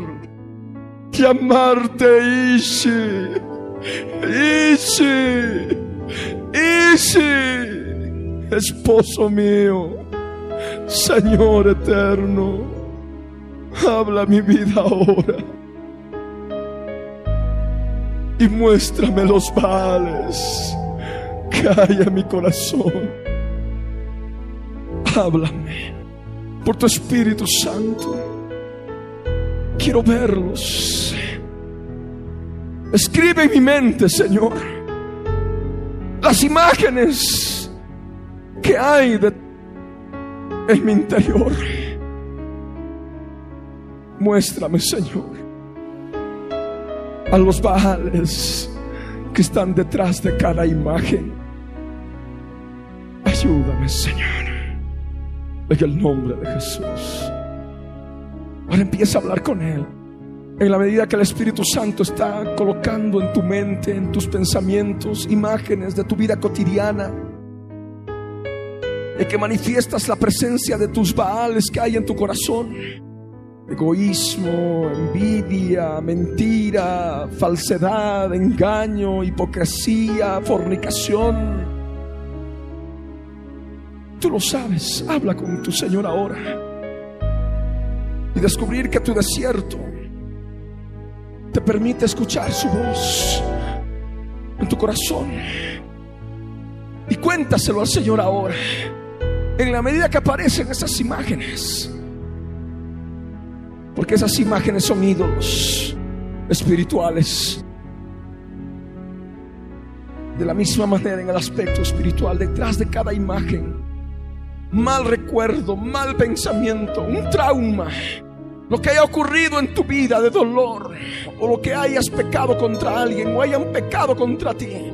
Llamarte Ishi. Ishi. Ishi. Esposo mío. Señor eterno. Habla mi vida ahora. Y muéstrame los vales en mi corazón. Háblame por tu Espíritu Santo. Quiero verlos. Escribe en mi mente, Señor, las imágenes que hay en mi interior. Muéstrame, Señor, a los baales que están detrás de cada imagen. Ayúdame, Señor, en el nombre de Jesús. Ahora empieza a hablar con Él. En la medida que el Espíritu Santo está colocando en tu mente, en tus pensamientos, imágenes de tu vida cotidiana, y que manifiestas la presencia de tus baales que hay en tu corazón, egoísmo, envidia, mentira, falsedad, engaño, hipocresía, fornicación. Tú lo sabes, habla con tu Señor ahora y descubrir que tu desierto te permite escuchar su voz en tu corazón. Y cuéntaselo al Señor ahora. En la medida que aparecen esas imágenes. Porque esas imágenes son ídolos espirituales. De la misma manera en el aspecto espiritual, detrás de cada imagen, mal recuerdo, mal pensamiento, un trauma, lo que haya ocurrido en tu vida de dolor, o lo que hayas pecado contra alguien, o hayan pecado contra ti,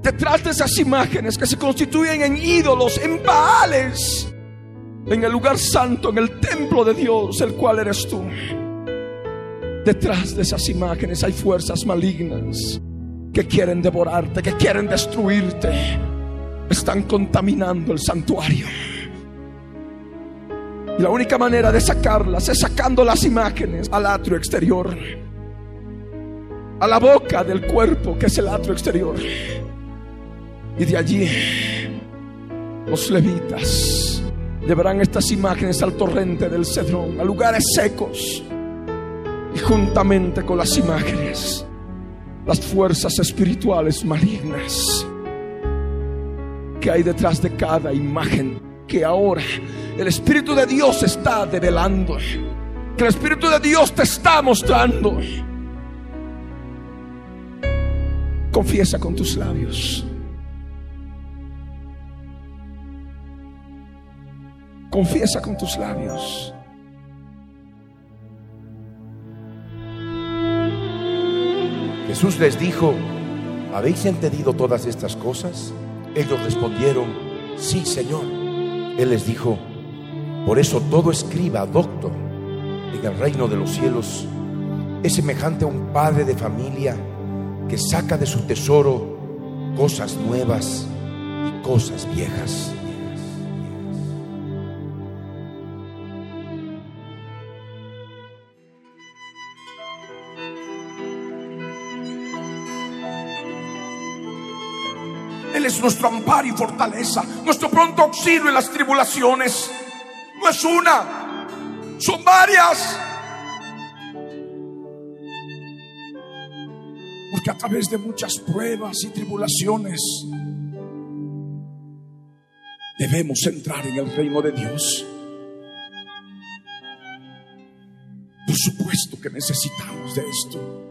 detrás de esas imágenes que se constituyen en ídolos, en baales, en el lugar santo, en el templo de Dios, el cual eres tú. Detrás de esas imágenes hay fuerzas malignas que quieren devorarte, que quieren destruirte. Están contaminando el santuario. Y la única manera de sacarlas es sacando las imágenes al atrio exterior. A la boca del cuerpo que es el atrio exterior. Y de allí los levitas llevarán estas imágenes al torrente del Cedrón, a lugares secos. Y juntamente con las imágenes, las fuerzas espirituales malignas que hay detrás de cada imagen que ahora el Espíritu de Dios está develando, que el Espíritu de Dios te está mostrando. Confiesa con tus labios. Confiesa con tus labios. Jesús les dijo, ¿habéis entendido todas estas cosas? Ellos respondieron, sí, Señor. Él les dijo, por eso todo escriba, doctor, en el reino de los cielos es semejante a un padre de familia que saca de su tesoro cosas nuevas y cosas viejas. Él es nuestro amparo y fortaleza, nuestro pronto auxilio en las tribulaciones. Es una, son varias. Porque a través de muchas pruebas y tribulaciones debemos entrar en el reino de Dios. Por supuesto que necesitamos de esto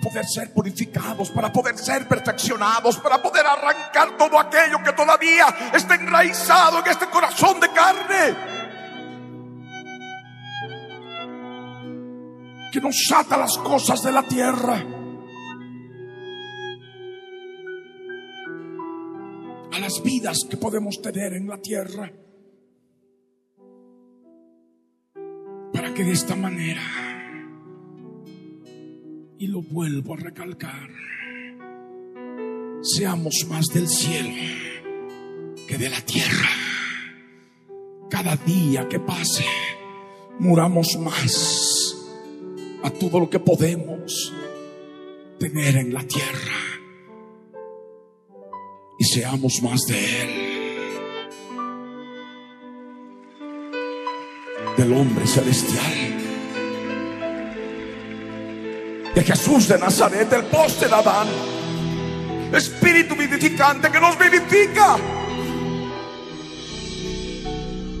poder ser purificados, para poder ser perfeccionados, para poder arrancar todo aquello que todavía está enraizado en este corazón de carne. Que nos ata las cosas de la tierra. A las vidas que podemos tener en la tierra. Para que de esta manera y lo vuelvo a recalcar, seamos más del cielo que de la tierra. Cada día que pase, muramos más a todo lo que podemos tener en la tierra y seamos más de Él. Del hombre celestial de Jesús de Nazaret, del poste de Adán. Espíritu vivificante que nos vivifica.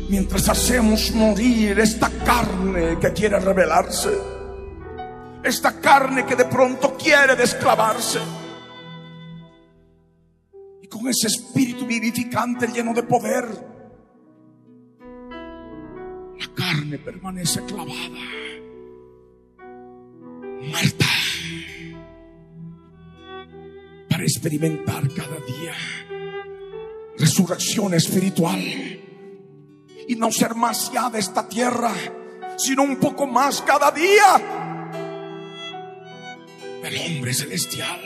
mientras hacemos morir esta carne que quiere rebelarse, esta carne que de pronto quiere desclavarse. Y con ese espíritu vivificante lleno de poder, la carne permanece clavada, muerta, experimentar cada día resurrección espiritual y no ser más ya de esta tierra, sino un poco más cada día del hombre celestial,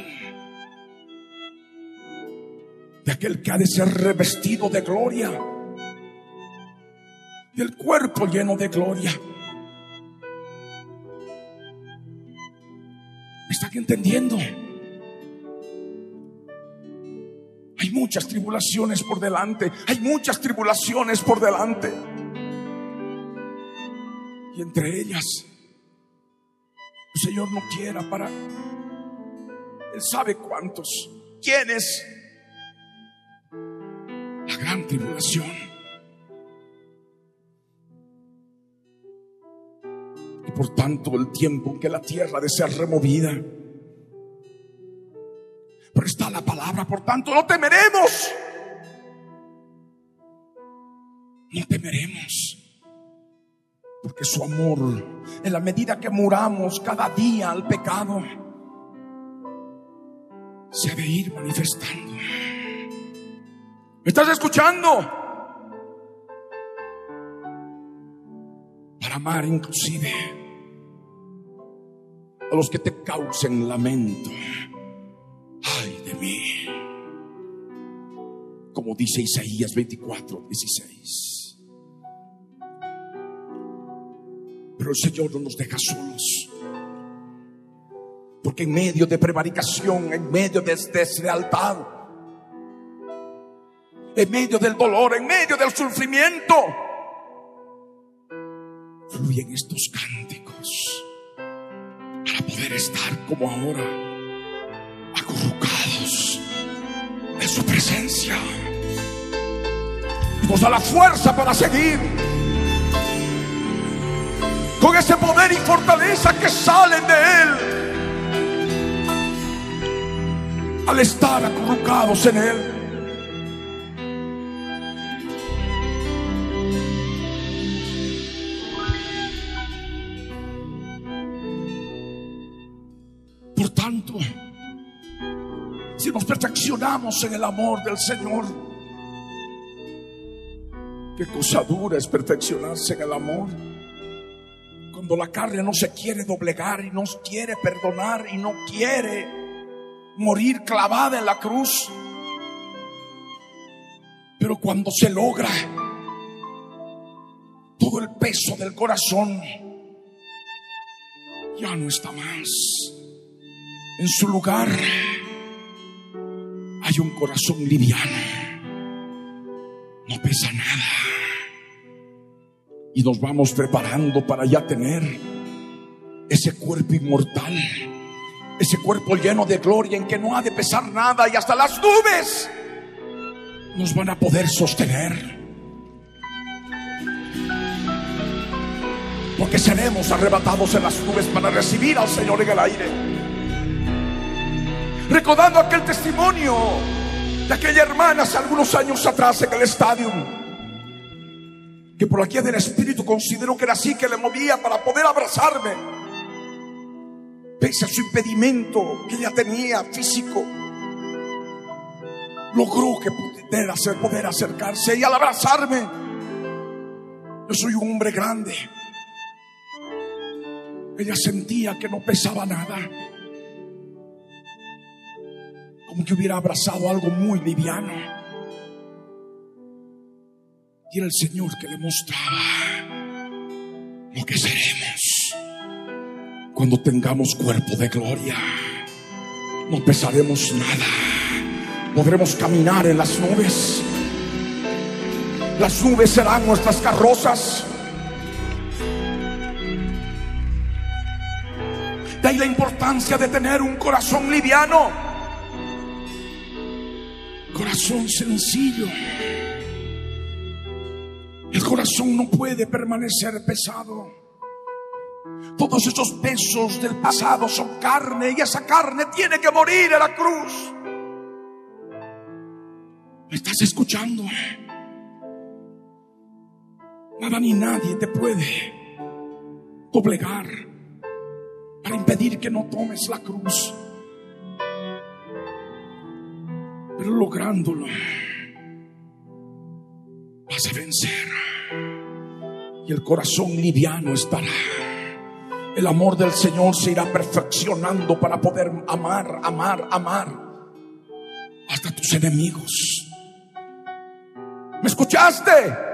de aquel que ha de ser revestido de gloria, del cuerpo lleno de gloria. ¿Me está entendiendo? Muchas tribulaciones por delante. Hay muchas tribulaciones por delante. Y entre ellas, el Señor no quiera para... Él sabe cuántos. ¿Quiénes? La gran tribulación. Y por tanto el tiempo que la tierra de ser removida pero está la palabra, por tanto, no temeremos. No temeremos. Porque su amor, en la medida que muramos cada día al pecado, se ha de ir manifestando. ¿Me estás escuchando? Para amar inclusive a los que te causen lamento Como dice Isaías 24, 16. Pero el Señor no nos deja solos. Porque en medio de prevaricación, en medio de deslealtad, en medio del dolor, en medio del sufrimiento, fluyen estos cánticos para poder estar como ahora acurrucados en su presencia. Nos da la fuerza para seguir con ese poder y fortaleza que salen de Él al estar acurrucados en Él. En el amor del Señor. Qué cosa dura es perfeccionarse en el amor. Cuando la carne no se quiere doblegar y no quiere perdonar y no quiere morir clavada en la cruz. Pero cuando se logra, todo el peso del corazón ya no está más en su lugar un corazón liviano. No pesa nada. Y nos vamos preparando para ya tener ese cuerpo inmortal. Ese cuerpo lleno de gloria en que no ha de pesar nada y hasta las nubes nos van a poder sostener. Porque seremos arrebatados en las nubes para recibir al Señor en el aire recordando aquel testimonio de aquella hermana hace algunos años atrás en el estadio, que por aquí del Espíritu consideró que era así que le movía para poder abrazarme, pese a su impedimento que ella tenía físico, logró que pudiera hacer, poder acercarse y al abrazarme, yo soy un hombre grande. Ella sentía que no pesaba nada como que hubiera abrazado algo muy liviano. Y era el Señor que le mostraba lo que seremos cuando tengamos cuerpo de gloria. No pesaremos nada. Podremos caminar en las nubes. Las nubes serán nuestras carrozas. De ahí la importancia de tener un corazón liviano corazón sencillo. El corazón no puede permanecer pesado. Todos esos pesos del pasado son carne y esa carne tiene que morir en la cruz. ¿Me estás escuchando? Nada ni nadie te puede doblegar para impedir que no tomes la cruz. Lográndolo, vas a vencer. Y el corazón liviano estará. El amor del Señor se irá perfeccionando para poder amar, amar, amar hasta tus enemigos. ¿Me escuchaste?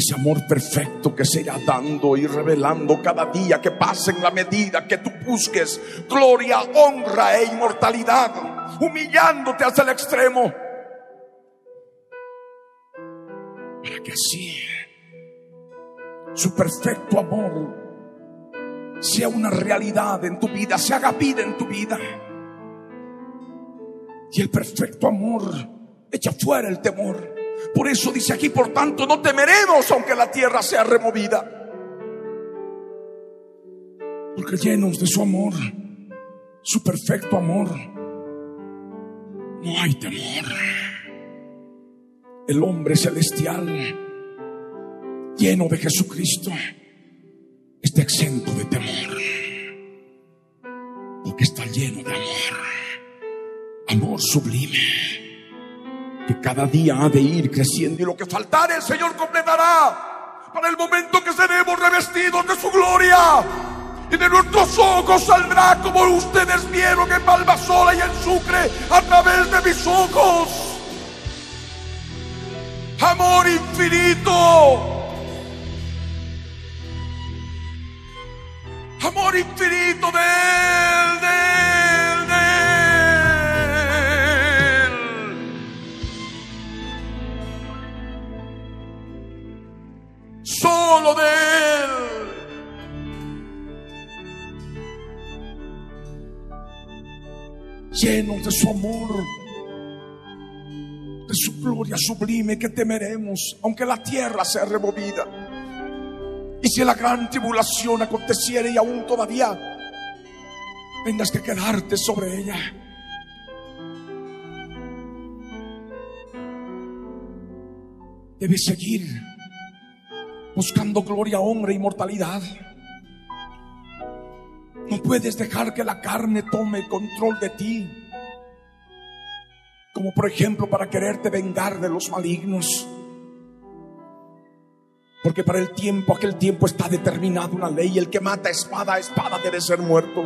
Ese amor perfecto que se irá dando y revelando cada día que pase en la medida que tú busques gloria, honra e inmortalidad, humillándote hasta el extremo. Para que así su perfecto amor sea una realidad en tu vida, se haga vida en tu vida. Y el perfecto amor echa fuera el temor. Por eso dice aquí, por tanto, no temeremos aunque la tierra sea removida. Porque llenos de su amor, su perfecto amor, no hay temor. El hombre celestial, lleno de Jesucristo, está exento de temor. Porque está lleno de amor. Amor sublime que cada día ha de ir creciendo y lo que faltare el Señor completará para el momento que seremos revestidos de su gloria. Y de nuestros ojos saldrá como ustedes vieron en Malvasola y en Sucre a través de mis ojos. Amor infinito. Amor infinito de de él, Solo de él. Llenos de su amor, de su gloria sublime que temeremos, aunque la tierra sea removida. Y si la gran tribulación aconteciere y aún todavía tengas que quedarte sobre ella. Debes seguir buscando gloria, honra inmortalidad. No puedes dejar que la carne tome control de ti. Como por ejemplo para quererte vengar de los malignos. Porque para el tiempo, aquel tiempo está determinada una ley. El que mata espada a espada debe ser muerto.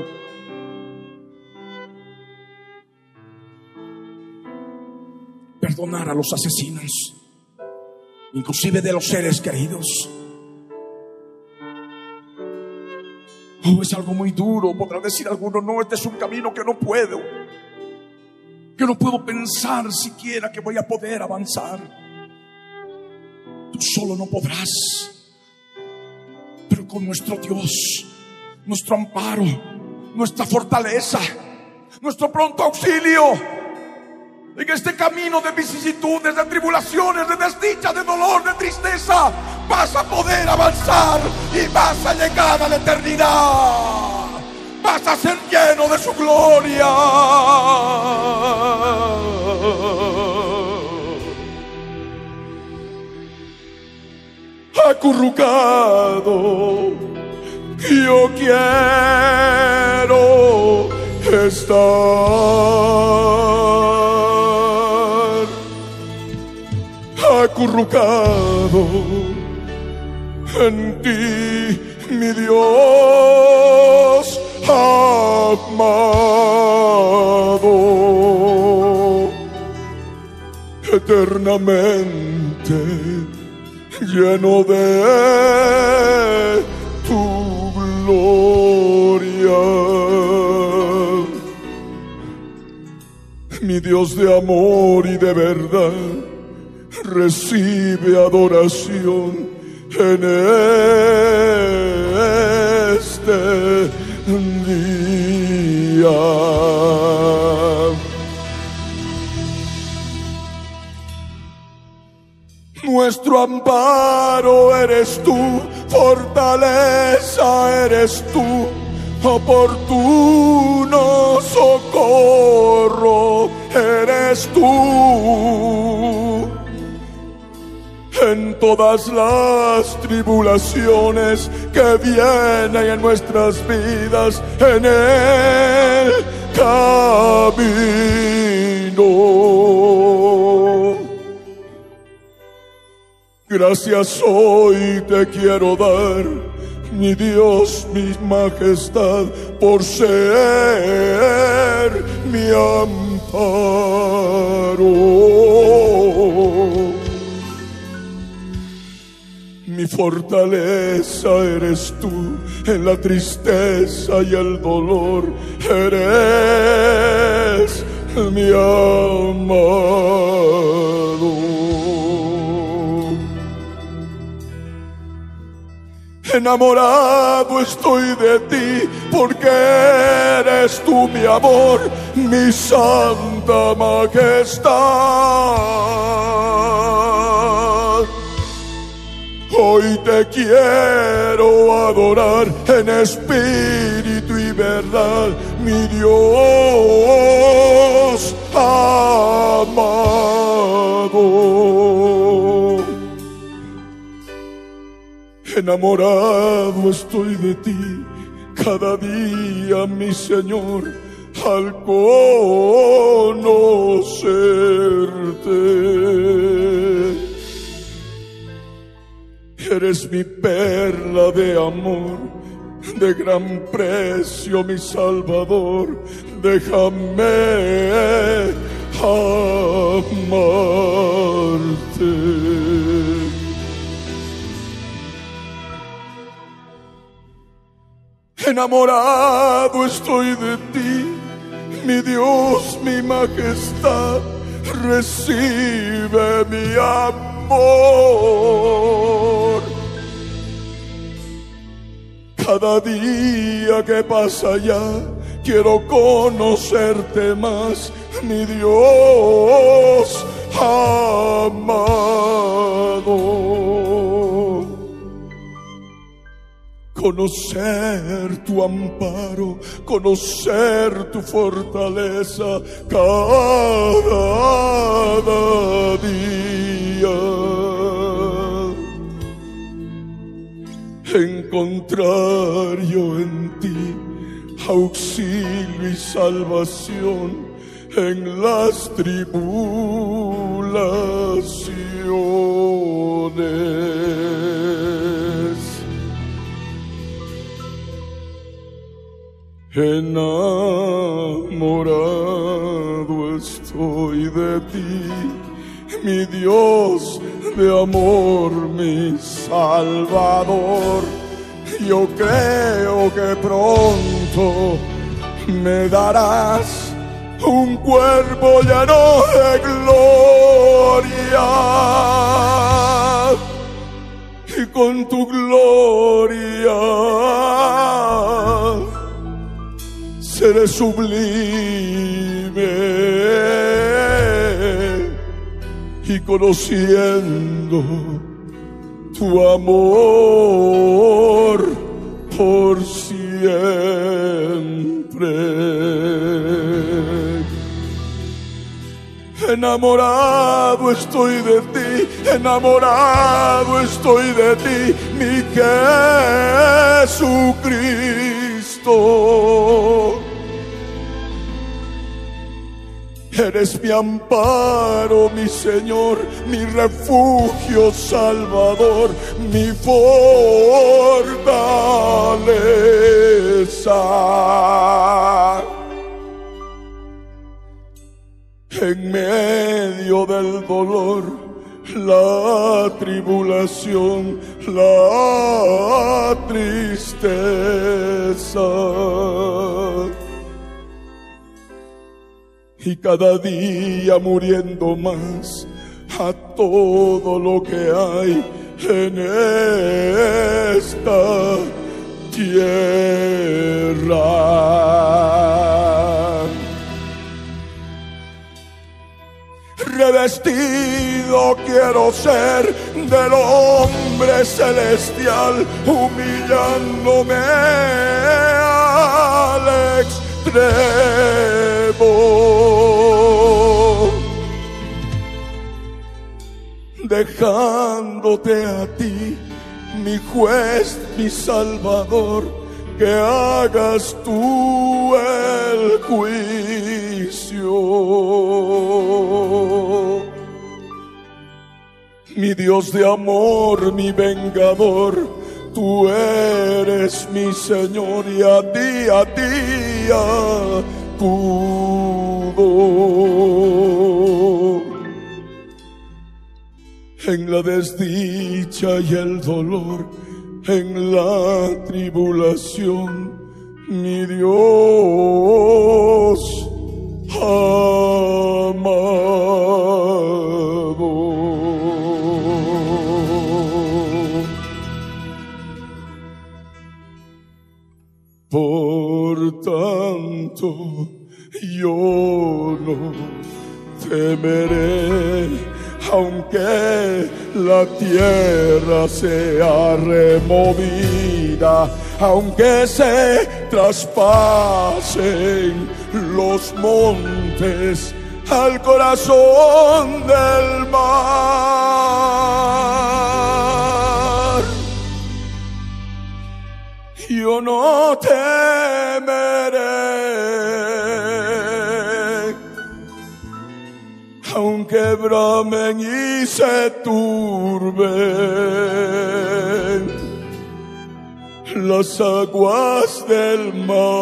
Perdonar a los asesinos, inclusive de los seres queridos. Oh, es algo muy duro. Podrá decir alguno, no, este es un camino que no puedo. Que no puedo pensar siquiera que voy a poder avanzar. Tú solo no podrás. Pero con nuestro Dios, nuestro amparo, nuestra fortaleza, nuestro pronto auxilio. En este camino de vicisitudes, de tribulaciones, de desdicha, de dolor, de tristeza, vas a poder avanzar y vas a llegar a la eternidad. Vas a ser lleno de su gloria acurrucado. Yo quiero estar acurrucado en ti, mi Dios amado, eternamente lleno de tu gloria. Mi Dios de amor y de verdad, recibe adoración en este día. Nuestro amparo eres tú, fortaleza eres tú, oportuno socorro eres tú. En todas las tribulaciones que vienen en nuestras vidas, en el camino. Gracias hoy te quiero dar, mi Dios, mi majestad, por ser mi amparo. Mi fortaleza eres tú en la tristeza y el dolor. Eres mi amado. Enamorado estoy de ti porque eres tú mi amor, mi santa majestad. Hoy te quiero adorar en espíritu y verdad, mi Dios amado. Enamorado estoy de ti cada día, mi Señor, al conocerte. Eres mi perla de amor, de gran precio, mi Salvador. Déjame amarte. Enamorado estoy de ti, mi Dios, mi majestad, recibe mi amor. Cada día que pasa ya, quiero conocerte más, mi Dios amado conocer tu amparo, conocer tu fortaleza cada día. Encontrar yo en ti auxilio y salvación en las tribulaciones. Enamorado estoy de ti, mi Dios de amor, mi Salvador. Yo creo que pronto me darás un cuerpo lleno de gloria y con tu gloria seré sublime y conociendo tu amor por siempre. Enamorado estoy de ti, enamorado estoy de ti, mi Jesucristo. Eres mi amparo, mi Señor, mi refugio salvador, mi fortaleza. En medio del dolor, la tribulación, la tristeza. Y cada día muriendo más a todo lo que hay en esta tierra. revestido quiero ser del hombre celestial, humillándome al Dejándote a ti, mi juez, mi salvador, que hagas tú el juicio. Mi Dios de amor, mi vengador, tú eres mi Señor y a ti, a ti acudo. En la desdicha y el dolor, en la tribulación, mi Dios yo no temeré, aunque la tierra sea removida, aunque se traspasen los montes al corazón del mar. Yo no temeré, aunque bramen y se turben las aguas del mar.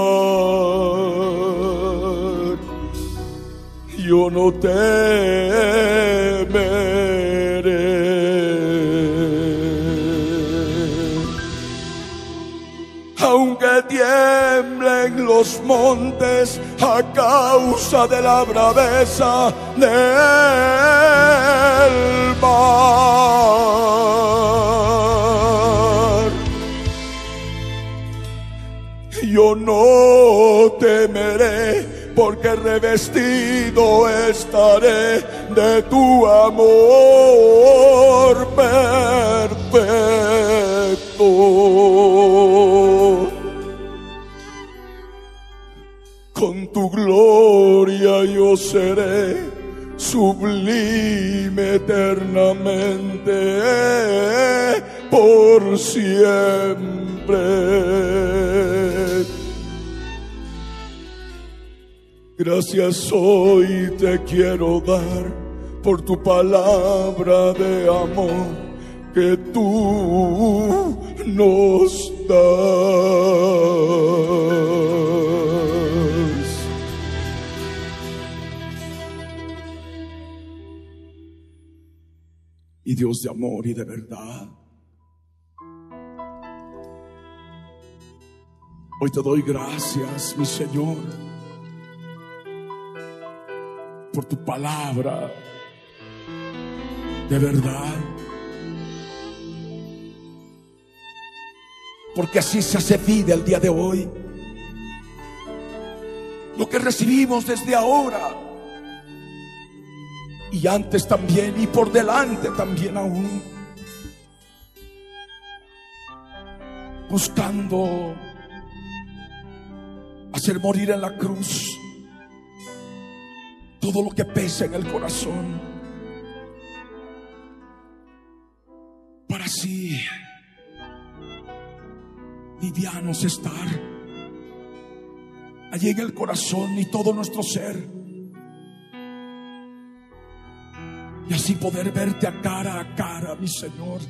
Yo no temeré. Aunque tiemblen los montes a causa de la braveza del mar. Yo no temeré, porque revestido estaré de tu amor perfecto. Con tu gloria yo seré sublime eternamente por siempre. Gracias hoy te quiero dar por tu palabra de amor que tú nos das. Y Dios de amor y de verdad. Hoy te doy gracias, mi Señor por tu palabra de verdad. Porque así se hace vida el día de hoy. Lo que recibimos desde ahora y antes también y por delante también aún. Buscando hacer morir en la cruz todo lo que pesa en el corazón. Para así livianos estar allí en el corazón y todo nuestro ser. Y así poder verte a cara a cara, mi Señor.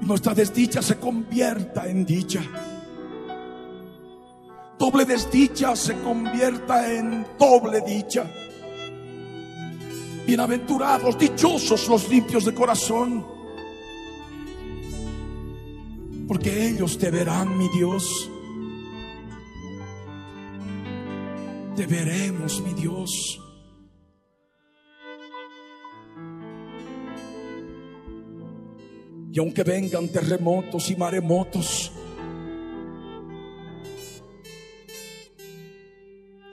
Y nuestra desdicha se convierta en dicha doble desdicha se convierta en doble dicha. Bienaventurados, dichosos los limpios de corazón, porque ellos te verán, mi Dios. Te veremos, mi Dios. Y aunque vengan terremotos y maremotos,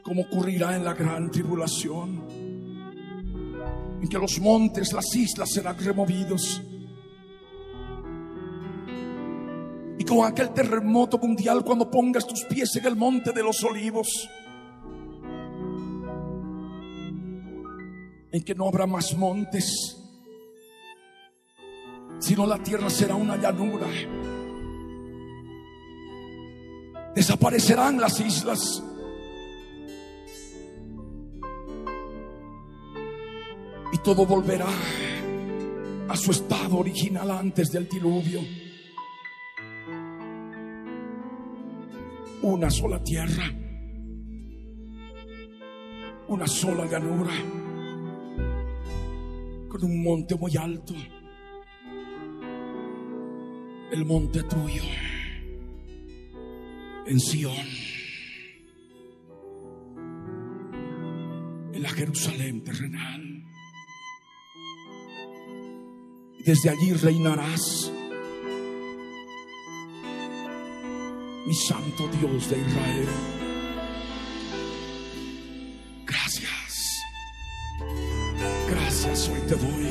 como ocurrirá en la gran tribulación, en que los montes, las islas serán removidos. Y con aquel terremoto mundial cuando pongas tus pies en el monte de los olivos, en que no habrá más montes, sino la tierra será una llanura. Desaparecerán las islas. Y todo volverá a su estado original antes del diluvio. Una sola tierra. Una sola llanura. Con un monte muy alto. El monte tuyo en Sion, en la Jerusalén terrenal. Desde allí reinarás, mi santo Dios de Israel. Gracias